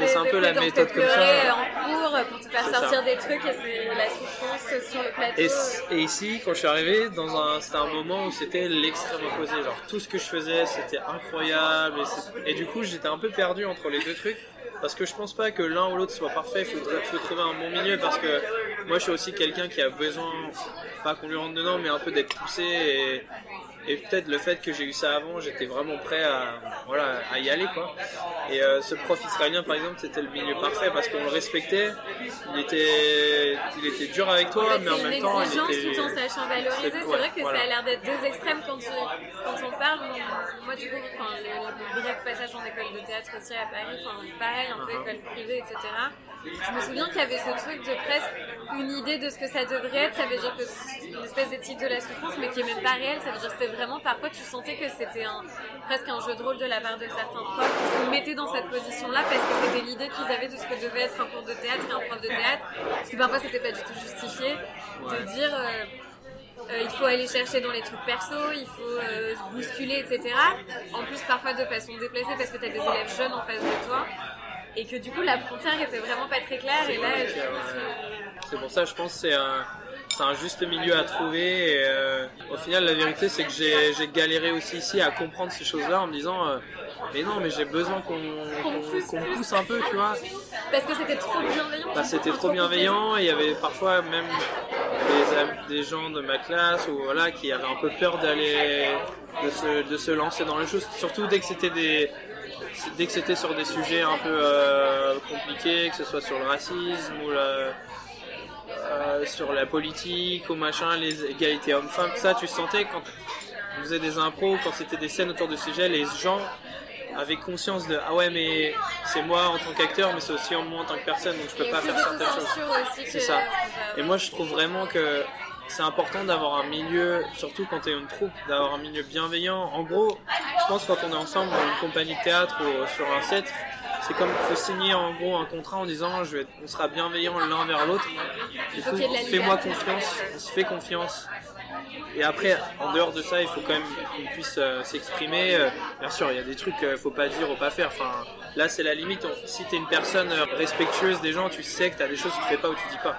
[SPEAKER 3] C'est un peu la méthode comme ça.
[SPEAKER 2] En cours, pour te faire sortir des trucs et c'est la souffrance sur le plateau.
[SPEAKER 3] Et, ici, quand je suis arrivé, dans un, c'était un moment où c'était l'extrême opposé. Genre tout ce que je faisais, c'était incroyable. Et, et du coup, j'étais un peu perdu entre les deux trucs parce que je pense pas que l'un ou l'autre soit parfait. Il faut, trouver un bon milieu parce que moi, je suis aussi quelqu'un qui a besoin, pas qu'on lui rentre dedans, mais un peu d'être poussé et, et peut-être le fait que j'ai eu ça avant, j'étais vraiment prêt à, voilà, à y aller. Quoi. Et euh, ce prof israélien, par exemple, c'était le milieu parfait parce qu'on le respectait. Il était, il était dur avec toi, mais en même temps, il
[SPEAKER 2] était. tout en sachant valoriser. C'est vrai que ça a l'air d'être deux extrêmes quand, quand on parle. Moi, du coup, enfin, le, bref passage en école de théâtre aussi à Paris, enfin, pareil, un peu uh-huh. école privée, etc je me souviens qu'il y avait ce truc de presque une idée de ce que ça devrait être. Ça veut dire que c'est une espèce d'éthique de la souffrance, mais qui est même pas réelle. Ça veut dire que vraiment parfois tu sentais que c'était un, presque un jeu de rôle de la part de certains profs qui se mettaient dans cette position-là parce que c'était l'idée qu'ils avaient de ce que devait être un cours de théâtre et un prof de théâtre. Parce que parfois c'était pas du tout justifié de dire. Euh, euh, il faut aller chercher dans les trucs perso, il faut euh, bousculer, etc. En plus, parfois de façon déplacée parce que tu as des élèves jeunes en face de toi et que du coup la frontière était vraiment pas très claire et là
[SPEAKER 3] c'est pour ça je pense c'est un c'est un juste milieu à trouver et euh, au final la vérité c'est que j'ai galéré aussi ici à comprendre ces choses là en me disant euh, mais non mais j'ai besoin qu'on pousse, un peu tu vois.
[SPEAKER 2] Parce que c'était trop bienveillant.
[SPEAKER 3] Bah, c'était trop bienveillant il y avait parfois même des, des, gens de ma classe ou voilà qui avaient un peu peur d'aller de se, de se lancer dans les choses. Surtout dès que c'était des dès que c'était sur des sujets un peu euh, compliqués, que ce soit sur le racisme ou euh, sur la politique ou machin, les égalités hommes-femmes, ça tu sentais quand on faisait des impros, quand c'était des scènes autour de sujets, les gens avaient conscience de ah ouais mais c'est moi en tant qu'acteur mais c'est aussi en moi en tant que personne donc je peux pas faire certaines choses. C'est ça. Et moi je trouve vraiment que c'est important d'avoir un milieu, surtout quand tu es une troupe, d'avoir un milieu bienveillant. En gros, je pense quand on est ensemble dans une compagnie de théâtre ou sur un set, c'est comme faut signer en gros un contrat en disant je vais, on sera bienveillant l'un vers l'autre. Fais-moi confiance, on se fait confiance. Et après, en dehors de ça, il faut quand même qu'on puisse euh, s'exprimer. Euh, bien sûr, il y a des trucs qu'il ne faut pas dire ou pas faire. Enfin, là, c'est la limite. Si tu es une personne respectueuse des gens, tu sais que tu as des choses que tu fais pas ou tu dis pas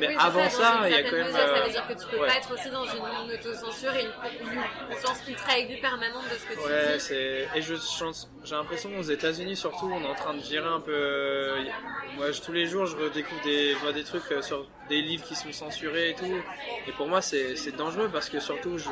[SPEAKER 3] mais avant ça, il y a quand même.
[SPEAKER 2] ça veut dire que tu peux pas être aussi dans une autocensure et une, conscience ultra aiguë permanente de ce que tu
[SPEAKER 3] ouais, dis. Et je, j'ai l'impression qu'aux États-Unis, surtout, on est en train de gérer un peu. Moi, tous les jours, je redécouvre des, vois des trucs euh, sur des livres qui sont censurés et tout. Et pour moi, c'est, c'est dangereux parce que surtout, je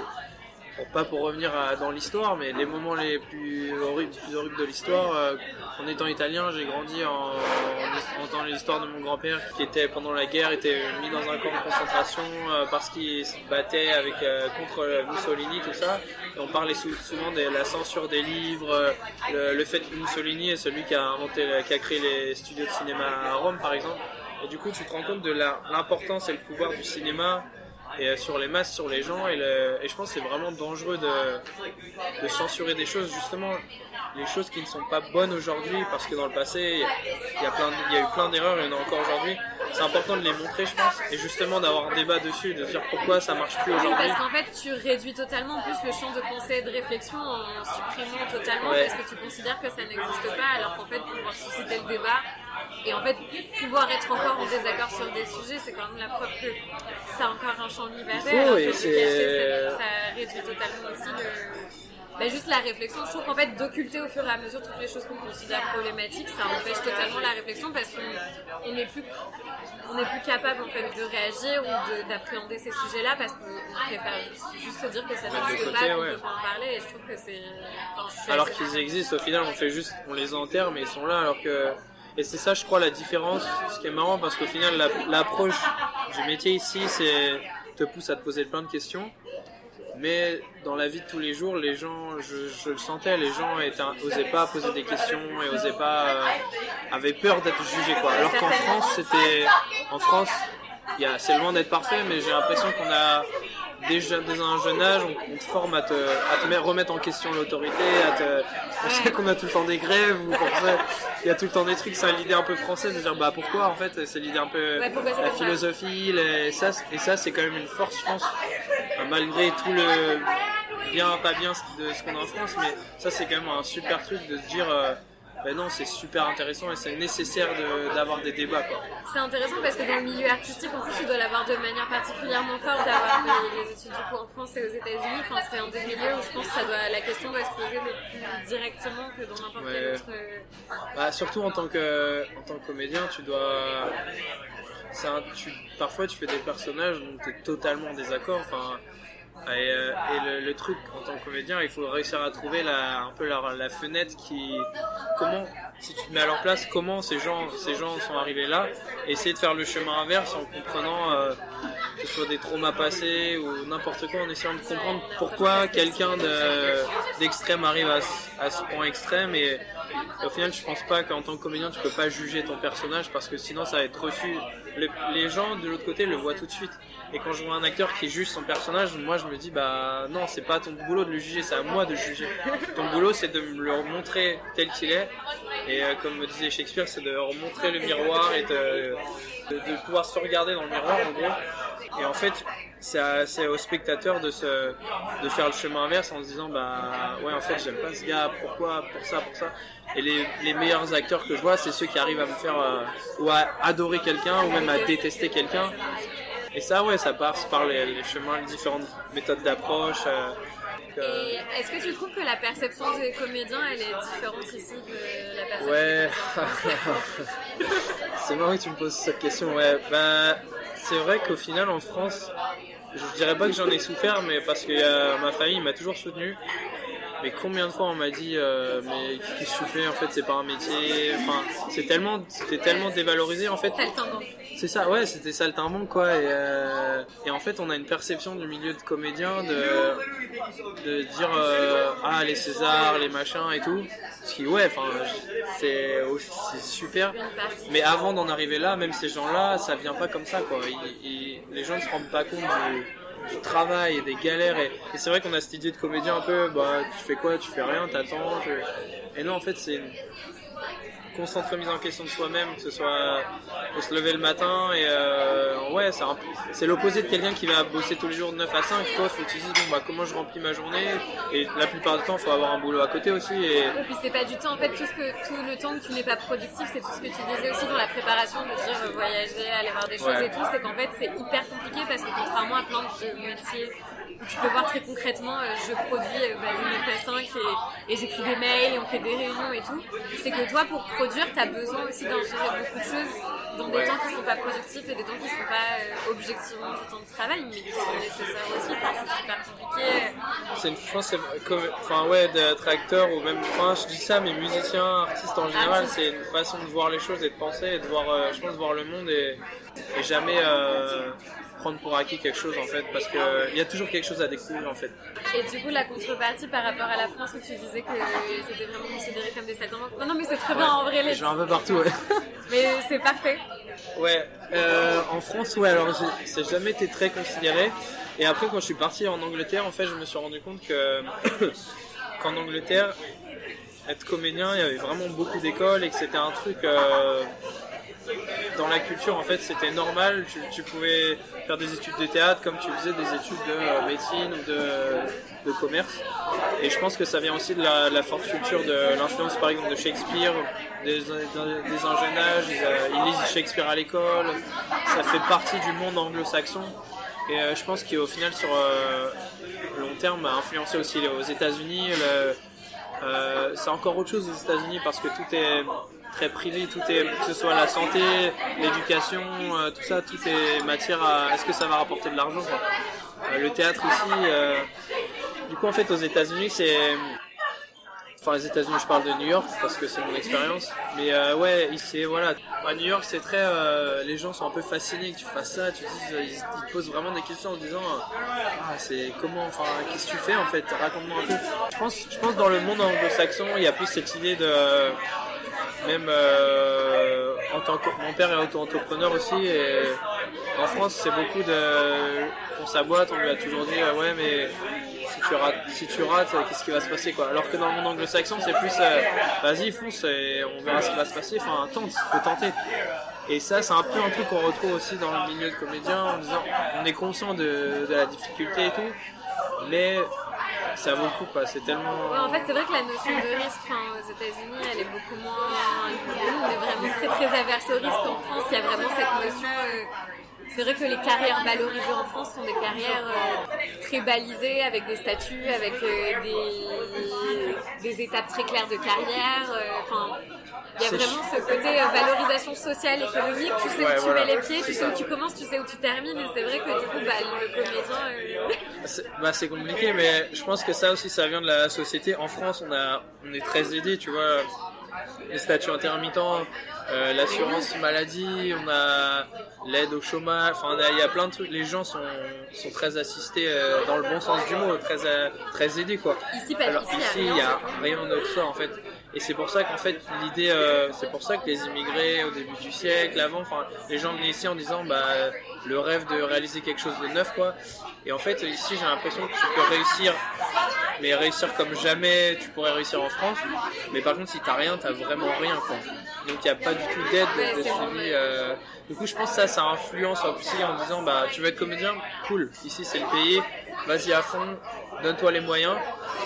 [SPEAKER 3] pas pour revenir dans l'histoire, mais les moments les plus horribles, plus horribles de l'histoire, euh, en étant italien, j'ai grandi en, en, entendant l'histoire de mon grand-père qui était pendant la guerre était mis dans un camp de concentration euh, parce qu'il se battait avec euh, contre Mussolini, tout ça. On parlait souvent de la censure des livres, le, fait que Mussolini est celui qui a inventé, qui a créé les studios de cinéma à Rome, par exemple. Et du coup, tu te rends compte de l'importance et le pouvoir du cinéma et euh, sur les masses, sur les gens. Et, et je pense que c'est vraiment dangereux de, de, censurer des choses, justement, les choses qui ne sont pas bonnes aujourd'hui, parce que dans le passé, il y a, plein, il y a eu plein d'erreurs, il y en a encore aujourd'hui. C'est important de les montrer, je pense, et justement d'avoir un débat dessus, de dire pourquoi ça marche plus aujourd'hui.
[SPEAKER 2] parce qu'en fait, tu réduis totalement en plus le champ de pensée et de réflexion en supprimant totalement, parce que tu considères que ça n'existe pas, alors qu'en fait, pour susciter le débat, et en fait, pouvoir être encore en désaccord sur des sujets, c'est quand même la preuve que ça a encore un champ universel.
[SPEAKER 3] et
[SPEAKER 2] c'est... Ça, réduit totalement aussi le... Bah, juste la réflexion. Je trouve qu'en fait, d'occulter au fur et à mesure toutes les choses qu'on considère problématiques, ça empêche totalement la réflexion parce qu'on n'est plus, on est plus capable en fait de réagir ou d'appréhender ces sujets-là parce qu'on préfère juste, se dire que ça n'existe pas, qu'on peut pas en parler. Et je trouve que c'est.
[SPEAKER 3] alors qu'ils existent, au final, on fait juste, on les enterre, mais ils sont là alors que et c'est ça, je crois, la différence. Ce qui est marrant, parce qu'au final, l'approche du métier ici, c'est te pousse à te poser plein de questions. Mais dans la vie de tous les jours, les gens, je, le sentais, les gens n'osaient pas poser des questions et osaient pas, euh, avaient peur d'être jugés, quoi. Alors qu'en France, c'était, en France, c'est loin d'être parfait, mais j'ai l'impression qu'on a déjà dès un jeune âge, on, te forme à te, à te remettre en question l'autorité. On sait qu'on a tout le temps des grèves, ou il y a tout le temps des trucs. C'est l'idée un peu française de dire bah pourquoi en fait. C'est l'idée un peu la philosophie, et ça, et ça c'est quand même une force, je pense, malgré tout le bien, pas bien de ce qu'on a en France, mais ça c'est quand même un super truc de se dire. Euh, ben non, c'est super intéressant et c'est nécessaire d'avoir des débats.
[SPEAKER 2] C'est intéressant parce que dans le milieu artistique, en plus, tu dois l'avoir de manière particulièrement forte d'avoir les, études du coup en France et aux États-Unis. Enfin, c'est un des milieux où je pense que ça doit, la question doit se poser le plus directement que dans n'importe quel autre. Euh,
[SPEAKER 3] bah, surtout en tant, que, en tant que comédien, tu dois. Un, tu, parfois, tu fais des personnages dont tu es totalement en désaccord. Enfin, et, euh, le, truc en tant que comédien, il faut réussir à trouver la, un peu la, fenêtre qui. Comment, si tu te mets à leur place, comment ces gens, ces gens sont arrivés là, essayer de faire le chemin inverse en comprenant euh, que ce soit des traumas passés ou n'importe quoi, en essayant de comprendre pourquoi quelqu'un d'extrême arrive à, à, ce point extrême. Et, au final, je pense pas qu'en tant que comédien, tu peux pas juger ton personnage parce que sinon ça va être reçu. les gens de l'autre côté le voient tout de suite. Et quand je vois un acteur qui juge son personnage, moi je me dis bah non, c'est pas ton boulot de le juger, c'est à moi de juger. Ton boulot c'est de me le montrer tel qu'il est. Et euh, comme me disait Shakespeare, c'est de remontrer le miroir et de, pouvoir se regarder dans le miroir en gros. Et en fait, c'est au spectateur de, faire le chemin inverse en se disant bah ouais en fait j'aime pas ce gars, pourquoi, pour ça, pour ça. Et les, les meilleurs acteurs que je vois, c'est ceux qui arrivent à me faire euh, ou à adorer quelqu'un ou même à détester quelqu'un et ça, ouais, ça passe par les, chemins, les différentes méthodes d'approche. Euh,
[SPEAKER 2] et est-ce que tu trouves que la perception des comédiens, elle est différente ici de la perception
[SPEAKER 3] Ouais, c'est marrant que tu me poses cette question. Ouais, ben, c'est vrai qu'au final, en France, je dirais pas que j'en ai souffert, mais parce que ma famille m'a toujours soutenu. Mais combien de fois on m'a dit euh, mais qu'est-ce que tu fais en fait c'est pas un métier? Enfin c'est tellement c'était tellement dévalorisé en fait c'est ça ouais c'était saltimbanque quoi et, euh, et en fait on a une perception du milieu de comédien de de dire euh, ah les Césars les machins et tout ce qui ouais c'est super mais avant d'en arriver là même ces gens là ça vient pas comme ça quoi les gens ne se rendent pas compte du travail et des galères. Et, c'est vrai qu'on a cette idée de comédien un peu, bah, tu fais quoi, tu fais rien, t'attends. Et non, en fait, c'est constante remise en question de soi-même, que ce soit pour se lever le matin. Et euh, ouais, c'est l'opposé de quelqu'un qui va bosser tous les jours de 9 à 5. Toi, faut que tu te bon, bah, comment je remplis ma journée? Et la plupart du temps, il faut avoir un boulot à côté aussi. Et...
[SPEAKER 2] puis c'est pas du temps, en fait, tout, ce que, tout le temps que tu n'es pas productif, c'est tout ce que tu disais aussi dans la préparation, de dire euh, voyager, aller voir des choses et tout. C'est qu'en fait, c'est hyper compliqué parce que contrairement à plein de métiers tu peux voir très concrètement, euh, je produis euh, bah, du 5 et, et j'écris des mails et on fait des réunions et tout. C'est que toi, pour produire, tu as besoin aussi d'en gérer beaucoup de choses dans des temps qui sont pas productifs et des temps qui sont pas euh, objectivement du temps de travail, mais qui sont nécessaires aussi. c'est super compliqué.
[SPEAKER 3] C'est une, chance comme, enfin ouais, d'être acteur ou même, enfin je dis ça, mais musicien, artiste en général, c'est une façon de voir les choses et de penser et de voir, je pense, voir le monde et, et jamais prendre pour acquis quelque chose en fait, parce qu'il y a toujours quelque chose à découvrir en fait.
[SPEAKER 2] Et du coup, la contrepartie par rapport à la France où tu disais que c'était vraiment considéré comme des saltimbanques. Non, non, mais c'est très bien en vrai. Les...
[SPEAKER 3] Je un peu partout, ouais.
[SPEAKER 2] mais c'est parfait.
[SPEAKER 3] Ouais, euh, en France, ouais, alors c'est jamais été très considéré. Et après, quand je suis parti en Angleterre, en fait, je me suis rendu compte que qu'en Angleterre, être comédien, il y avait vraiment beaucoup d'écoles et que c'était un truc. Euh, dans la culture, en fait, c'était normal. Tu, pouvais faire des études de théâtre comme tu faisais des études de euh, médecine ou de, commerce. Et je pense que ça vient aussi de la, forte culture de l'influence, par exemple, de Shakespeare. Des, des, âge, ils, lisent Shakespeare à l'école. Ça fait partie du monde anglo-saxon. Et euh, je pense qu'au final, sur euh, long terme, a influencé aussi aux États-Unis. c'est encore autre chose aux États-Unis parce que tout est très privé, tout est, que ce soit la santé, l'éducation, euh, tout ça, tout est matière à est-ce que ça va rapporter de l'argent. Euh, le théâtre ici, euh, du coup en fait aux États-Unis c'est enfin les États-Unis je parle de New York parce que c'est mon expérience mais ouais ici voilà. À New York c'est très les gens sont un peu fascinés que tu fasses ça tu dis ils, posent vraiment des questions en disant ah c'est comment enfin qu'est-ce que tu fais en fait? Raconte-moi un peu. Je pense je pense dans le monde anglo-saxon il y a plus cette idée de même euh, en tant que mon père est auto-entrepreneur aussi et en France c'est beaucoup de pour sa boîte on lui a toujours dit ouais mais si tu rates si tu rates qu'est-ce qui va se passer quoi? Alors que dans le monde anglo-saxon c'est plus euh, vas-y fonce et on verra ce qui va se passer enfin tente faut tenter. Et ça c'est un peu un truc qu'on retrouve aussi dans le milieu de comédien en disant on est conscient de, de la difficulté et tout mais ça vaut le. C'est tellement.
[SPEAKER 2] en fait, c'est vrai que la notion de risque aux États-Unis, elle est beaucoup moins. On est vraiment très très averse au risque en France. Il y a vraiment cette notion. Euh, c'est vrai que les carrières valorisées en France sont des carrières euh, très balisées, avec des statuts, avec euh, des, des, étapes très claires de carrière. Il y a vraiment ce côté euh, valorisation sociale, économique. Tu sais où tu mets les pieds, tu sais où tu commences, tu sais où tu termines. Et c'est vrai que du coup, bah, le comédien. Euh,
[SPEAKER 3] bah, c'est compliqué, mais je pense que ça aussi, ça vient de la société. En France, on, a, on est très aidé, tu vois. Les statuts intermittents, euh, l'assurance maladie, on a l'aide au chômage, enfin il y a plein de trucs. Les gens sont, sont très assistés dans le bon sens du mot, très, très aidés quoi.
[SPEAKER 2] Ici, pas
[SPEAKER 3] Alors, ici, il n'y a rien d'autre ça en fait. Et c'est pour ça qu'en fait, l'idée, euh, c'est pour ça que les immigrés au début du siècle, avant, enfin, les gens venaient ici en disant, bah, le rêve de réaliser quelque chose de neuf, quoi. Et en fait, ici, j'ai l'impression que tu peux réussir, mais réussir comme jamais tu pourrais réussir en France. Mais par contre, si t'as rien, t'as vraiment rien, quoi. Donc, il n'y a pas du tout d'aide, de suivi. Euh. Du coup, je pense que ça, ça influence aussi en disant, bah, tu veux être comédien, cool. Ici, c'est le pays. Vas-y à fond, donne-toi les moyens.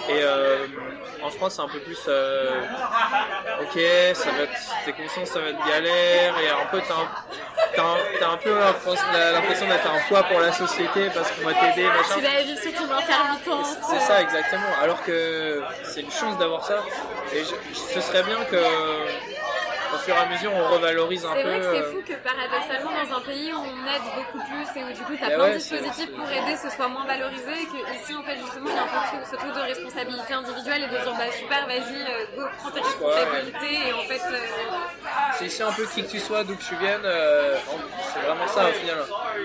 [SPEAKER 3] Et euh, en France, c'est un peu plus, euh, ok, ça va être, t'es conscient, ça va être galère, et un peu, t'as un, un, peu l'impression d'être un poids pour la société parce qu'on va t'aider, machin.
[SPEAKER 2] Tu vas vivre sur ton intermittence.
[SPEAKER 3] C'est ça, exactement. Alors que c'est une chance d'avoir ça. Et ce serait bien que fur et à mesure, on revalorise un peu.
[SPEAKER 2] C'est vrai que c'est euh, fou que paradoxalement, dans un pays où on aide beaucoup plus et où du coup, tu as eh plein de dispositifs pour aider, ce soit moins valorisé et que ici, en fait, justement, il y a un peu ce truc de responsabilité individuelle et de dire, bah super, vas-y, euh, go, prends tes responsabilités et en fait. Euh,
[SPEAKER 3] c'est ici un peu qui que tu sois, d'où que tu viennes, c'est vraiment ça au final.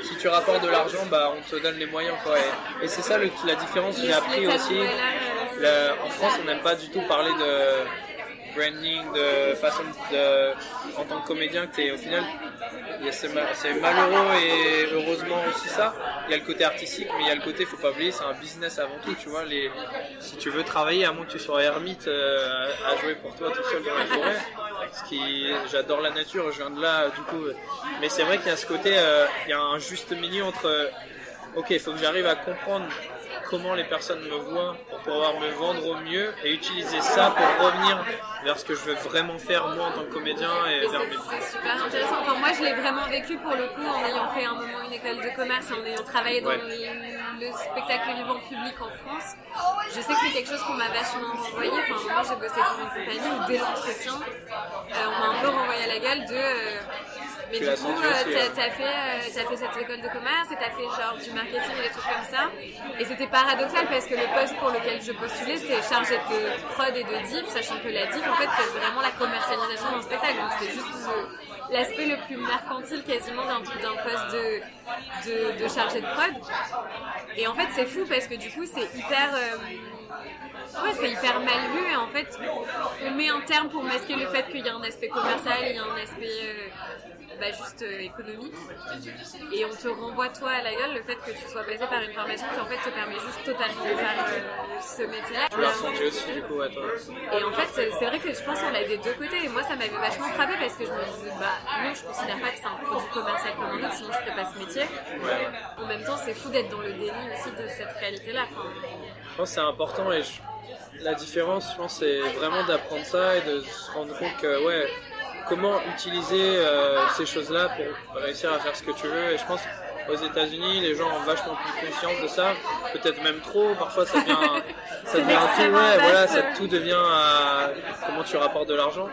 [SPEAKER 3] Si tu rapportes de l'argent, bah on te donne les moyens quoi. Et, c'est ça la différence que j'ai appris aussi. en France, on n'aime pas du tout parler de branding, de façon de, en tant que comédien, que es, au final, c'est malheureux et heureusement aussi ça. Il y a le côté artistique, mais il y a le côté, faut pas oublier, c'est un business avant tout, tu vois. Les, si tu veux travailler, à moins que tu sois ermite euh, à jouer pour toi tout seul dans la forêt, ce qui, j'adore la nature, je viens de là, du coup. Mais c'est vrai qu'il y a ce côté, euh, il y a un juste milieu entre, ok, il faut que j'arrive à comprendre comment les personnes me voient pour pouvoir me vendre au mieux et utiliser ça pour revenir vers ce que je veux vraiment faire moi en tant que comédien et, vers mes...
[SPEAKER 2] C'est super intéressant. Enfin, moi, je l'ai vraiment vécu pour le coup en ayant fait un moment une école de commerce et en ayant travaillé dans le, spectacle vivant public en France. Je sais que c'est quelque chose qu'on m'a vachement renvoyé. Enfin, moi, j'ai bossé pour une compagnie où dès l'entretien, euh, on m'a un peu renvoyé à la gueule de. Euh, mais du coup, euh, t'as as fait, as fait cette école de commerce et t'as fait genre du marketing et des trucs comme ça. Et c'était paradoxal parce que le poste pour lequel je postulais, c'était chargé de prod et de dip, sachant que la dip, en fait, c'est vraiment la commercialisation d'un spectacle. Donc c'est juste l'aspect le plus mercantile quasiment d'un poste de, chargé de prod. Et en fait, c'est fou parce que du coup, c'est hyper. Euh, ouais, c'est hyper mal vu et en fait, on met un terme pour masquer le fait qu'il y a un aspect commercial, il y a un aspect euh, bah, juste euh, économique. Et on te renvoie toi à la gueule le fait que tu sois passé par une formation qui en fait te permet juste totalement de faire euh, ce métier-là.
[SPEAKER 3] Tu l'as ressenti aussi du coup à toi.
[SPEAKER 2] Et en fait, c'est vrai que je pense qu'on a des deux côtés. Et moi, ça m'avait vachement frappé parce que je me disais, bah non, je considère pas que c'est un produit commercial comme un autre, sinon je ferais pas ce métier. En même temps, c'est fou d'être dans le déni aussi de cette réalité-là.
[SPEAKER 3] Je pense que c'est important et la différence, je pense, c'est vraiment d'apprendre ça et de se rendre compte que, ouais, comment utiliser euh, ces choses-là pour réussir à faire ce que tu veux. Et je pense aux États-Unis, les gens ont vachement plus conscience de ça, peut-être même trop. Parfois, ça devient, ça devient tout, ouais, voilà, ça tout devient à comment tu rapportes de l'argent.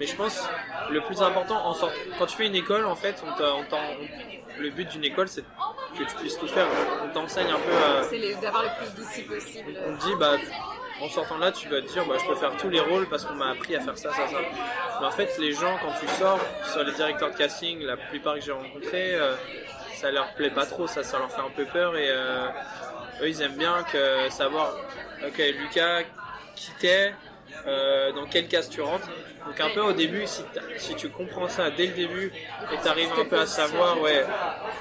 [SPEAKER 3] Mais je pense le plus important, en quand tu fais une école, en fait, on, le but d'une école, c'est que tu puisses tout faire. On t'enseigne un peu.
[SPEAKER 2] c'est d'avoir le plus d'outils possible.
[SPEAKER 3] On te dit, bah en sortant là, tu dois te dire, bah, je peux faire tous les rôles parce qu'on m'a appris à faire ça, ça, ça. Mais en fait, les gens, quand tu sors, sur les directeurs de casting, la plupart que j'ai rencontrés, euh, ça leur plaît pas trop, ça, ça leur fait un peu peur et euh, eux, ils aiment bien que savoir, ok, Lucas, qui t'es, euh, dans quelle case tu rentres. Donc un peu au début, si, tu comprends ça dès le début et tu arrives un peu à savoir, ouais,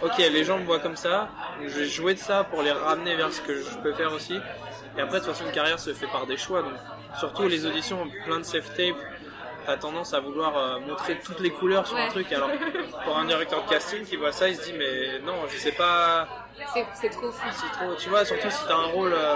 [SPEAKER 3] ok, les gens me voient comme ça, je vais jouer de ça pour les ramener vers ce que je peux faire aussi. Et après, de toute façon, une carrière se fait par des choix. Donc, surtout les auditions, plein de safe tape. T'as tendance à vouloir euh, montrer toutes les couleurs sur un truc. Alors, pour un directeur de casting qui voit ça, il se dit, mais non, je sais pas.
[SPEAKER 2] C'est trop fou.
[SPEAKER 3] C'est trop, tu vois, surtout si t'as un rôle. Euh,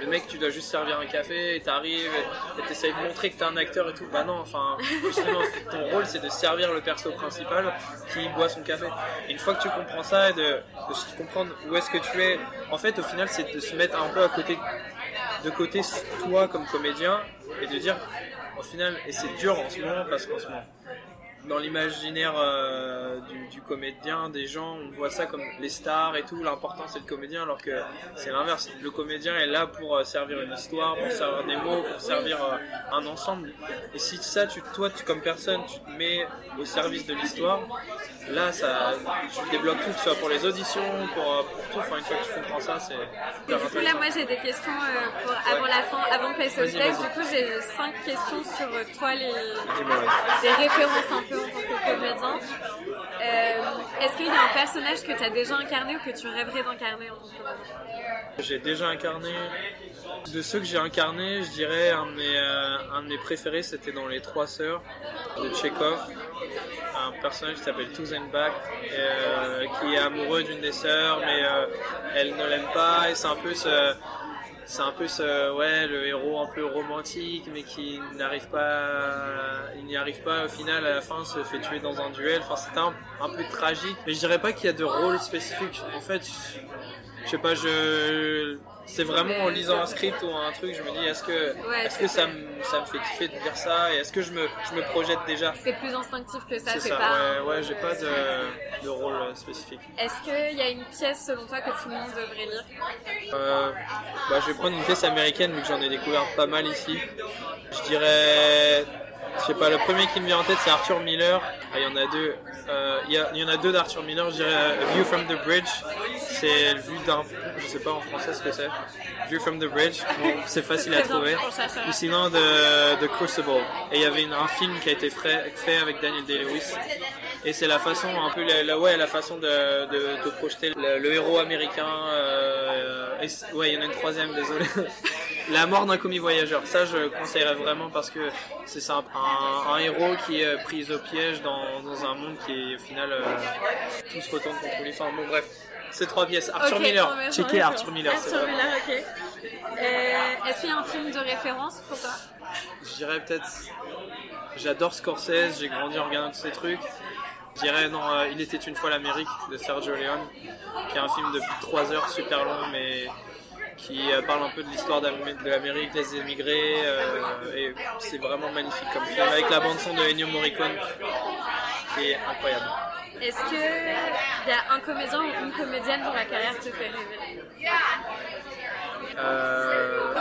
[SPEAKER 3] le mec, tu dois juste servir un café et t'arrives et t'essayes de montrer que t'es un acteur et tout. Bah non, enfin, justement, ton rôle c'est de servir le perso principal qui boit son café. Et une fois que tu comprends ça et de, de comprendre où est-ce que tu es, en fait, au final, c'est de se mettre un peu à côté, de côté toi comme comédien et de dire, au final, et c'est dur en ce moment parce qu'en ce moment, dans l'imaginaire euh, du, comédien, des gens, on voit ça comme les stars et tout, l'important c'est le comédien, alors que c'est l'inverse. Le comédien est là pour euh, servir une histoire, pour servir des mots, pour servir euh, un ensemble. Et si ça, tu, toi, tu, comme personne, tu te mets au service de l'histoire, là, ça, tu débloques tout, que ce soit pour les auditions, pour, tout. Enfin, une fois que tu comprends ça, c'est.
[SPEAKER 2] Du coup, là, moi, j'ai des questions pour, avant la fin, avant de passer au texte. Du coup, j'ai cinq questions sur toi, les, les références un peu en tant que comédien. Euh, est-ce qu'il y a un personnage que tu as déjà incarné ou que tu rêverais d'incarner en tant que comédien?
[SPEAKER 3] J'ai déjà incarné. De ceux que j'ai incarnés, je dirais un de mes, euh, un de mes préférés, c'était dans Les Trois Sœurs de Tchekhov. Un personnage qui s'appelle Tuzenbach, euh, qui est amoureux d'une des sœurs, mais elle ne l'aime pas, et c'est un peu ce c'est un peu ouais, le héros un peu romantique, mais qui n'arrive pas, il n'y arrive pas au final, à la fin, se fait tuer dans un duel. Enfin, c'est un, un peu tragique. Mais je dirais pas qu'il y a de rôle spécifique. En fait, je sais pas, je, c'est vraiment en lisant un script ou un truc, je me dis est-ce que, est-ce que ça, me, ça me fait kiffer de dire ça et est-ce que je me, je me projette déjà?
[SPEAKER 2] C'est plus instinctif que ça,
[SPEAKER 3] c'est
[SPEAKER 2] pas.
[SPEAKER 3] Ouais, ouais j'ai pas de, de, rôle spécifique.
[SPEAKER 2] Est-ce qu'il y a une pièce selon toi que tout le monde devrait lire?
[SPEAKER 3] Euh, bah, Je vais prendre une pièce américaine vu que j'en ai découvert pas mal ici. Je dirais je sais pas, le premier qui me vient en tête c'est Arthur Miller. Ah, il y en a deux. Euh, il, y en a deux d'Arthur Miller. Je dirais euh, View from the Bridge. C'est vue d'un. Je sais pas en français ce que c'est. View from the Bridge. c'est facile à trouver. Ou sinon de, de Crucible. Et il y avait un film qui a été fait, avec Daniel Day-Lewis. Et c'est la façon, un peu la, ouais, la façon de, de, projeter le, héros américain. Euh, ouais, il y en a une troisième, désolé. La mort d'un commis voyageur, ça je conseillerais vraiment parce que c'est un, un, héros qui est pris au piège dans, un monde qui est au final euh, tout se retourne contre lui. Enfin bon bref, ces trois pièces. Arthur Miller, checker Arthur Miller.
[SPEAKER 2] Arthur Miller, ok. Euh, est-ce qu'il y a un film de référence pour toi?
[SPEAKER 3] Je dirais peut-être. J'adore Scorsese, j'ai grandi en regardant tous ces trucs. Je dirais non, euh, Il était une fois l'Amérique de Sergio Leone, qui est un film de plus de 3 heures super long mais qui euh, parle un peu de l'histoire de l'Amérique, des émigrés, euh, et c'est vraiment magnifique comme film, avec la bande son de Ennio Morricone, qui est incroyable.
[SPEAKER 2] Est-ce qu'il y a un comédien ou une comédienne dont la carrière te fait rêver?
[SPEAKER 3] Euh...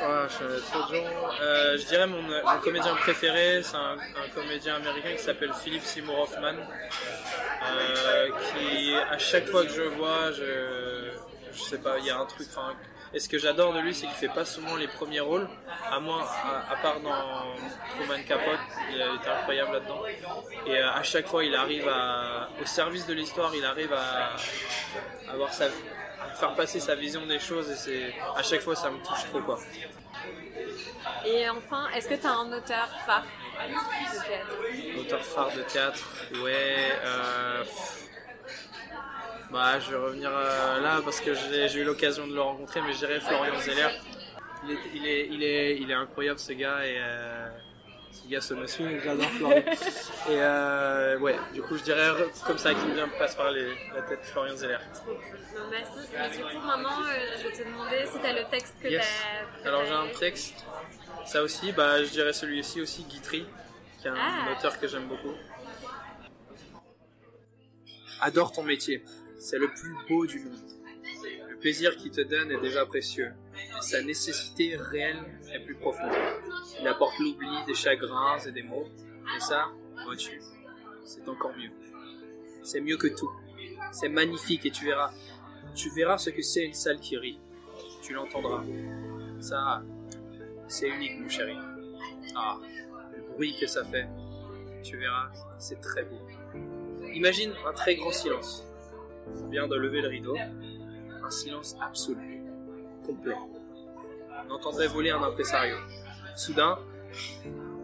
[SPEAKER 3] Oh, je, trop euh, je dirais mon, mon, comédien préféré, c'est un, un, comédien américain qui s'appelle Philip Seymour Hoffman, euh, qui à chaque fois que je vois, je, je sais pas, il y a un truc. Et ce que j'adore de lui, c'est qu'il fait pas souvent les premiers rôles, à moins, à, part dans Truman Capote, il été incroyable là-dedans. Et euh, à chaque fois, il arrive à, au service de l'histoire, il arrive à, avoir sa, faire passer sa vision des choses, et c'est, à chaque fois, ça me touche trop, quoi.
[SPEAKER 2] Et enfin, est-ce que tu as un auteur phare? De théâtre
[SPEAKER 3] Auteur phare de théâtre, ouais. Euh, bah, je vais revenir euh, là parce que j'ai eu l'occasion de le rencontrer, mais je dirais Florian Zeller. Il est, il est, il est, il est incroyable ce gars et euh, ce gars, ce monsieur, j'adore Florian. et euh, ouais, du coup, je dirais comme ça qui me vient passe par les, la tête Florian Zeller.
[SPEAKER 2] Merci. Et du coup, maintenant, je vais te demander si tu as le texte que tu as.
[SPEAKER 3] Alors, j'ai un texte. Ça aussi, bah, je dirais celui-ci aussi, Guitry, qui est un ah. auteur que j'aime beaucoup. Adore ton métier c'est le plus beau du monde. Le plaisir qu'il te donne est déjà précieux, sa nécessité réelle est plus profonde. Il apporte l'oubli des chagrins et des maux, et ça, vois-tu, c'est encore mieux. C'est mieux que tout. C'est magnifique et tu verras, tu verras ce que c'est une salle qui rit. Tu l'entendras. Ça, c'est unique, mon chéri. Ah, le bruit que ça fait. Tu verras, c'est très beau. Imagine un très grand silence on vient de lever le rideau. Un silence absolu, complet. On entendrait voler un impresario. Soudain,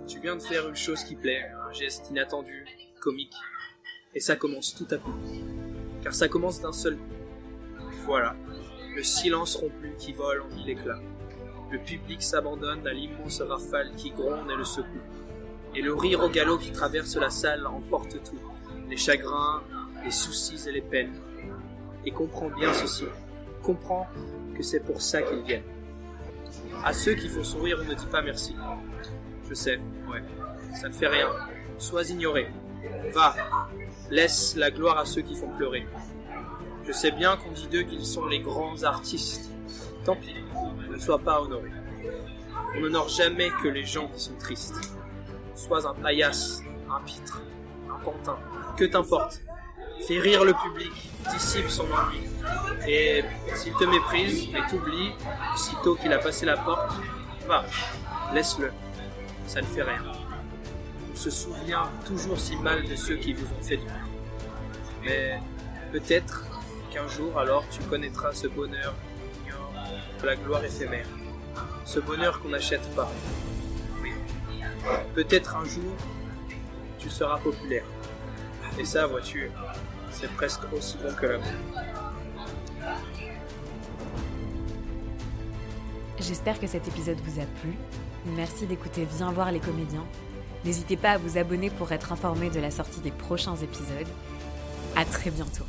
[SPEAKER 3] Tu viens de faire une chose qui plaît, un geste inattendu, comique, et ça commence tout à coup. Car ça commence d'un seul coup. Voilà, le silence rompu qui vole en mille éclats. Le public s'abandonne à l'immense rafale qui gronde et le secoue. Et le rire au galop qui traverse la salle emporte tout. Les chagrins, les soucis et les peines. Et comprends bien ceci. Comprends que c'est pour ça qu'ils viennent. À ceux qui font sourire, on ne dit pas merci. Je sais, ouais, ça ne fait rien. Sois ignoré. Va, laisse la gloire à ceux qui font pleurer. Je sais bien qu'on dit d'eux qu'ils sont les grands artistes. Tant pis, ne sois pas honoré. On n'honore jamais que les gens qui sont tristes. Sois un paillasse, un pitre, un pantin, que t'importe. Fais rire le public, dissipe son ennui. Et s'il te méprise et t'oublie, sitôt qu'il a passé la porte, va, laisse-le. Ça ne fait rien. On se souvient toujours si mal de ceux qui vous ont fait du mal. Mais peut-être qu'un jour alors tu connaîtras ce bonheur de la gloire éphémère. Ce bonheur qu'on n'achète pas. Peut-être un jour tu seras populaire. Et ça, vois-tu, c'est presque aussi bon que.
[SPEAKER 1] J'espère que cet épisode vous a plu. Merci d'écouter Viens voir les comédiens. N'hésitez pas à vous abonner pour être informé de la sortie des prochains épisodes. À très bientôt.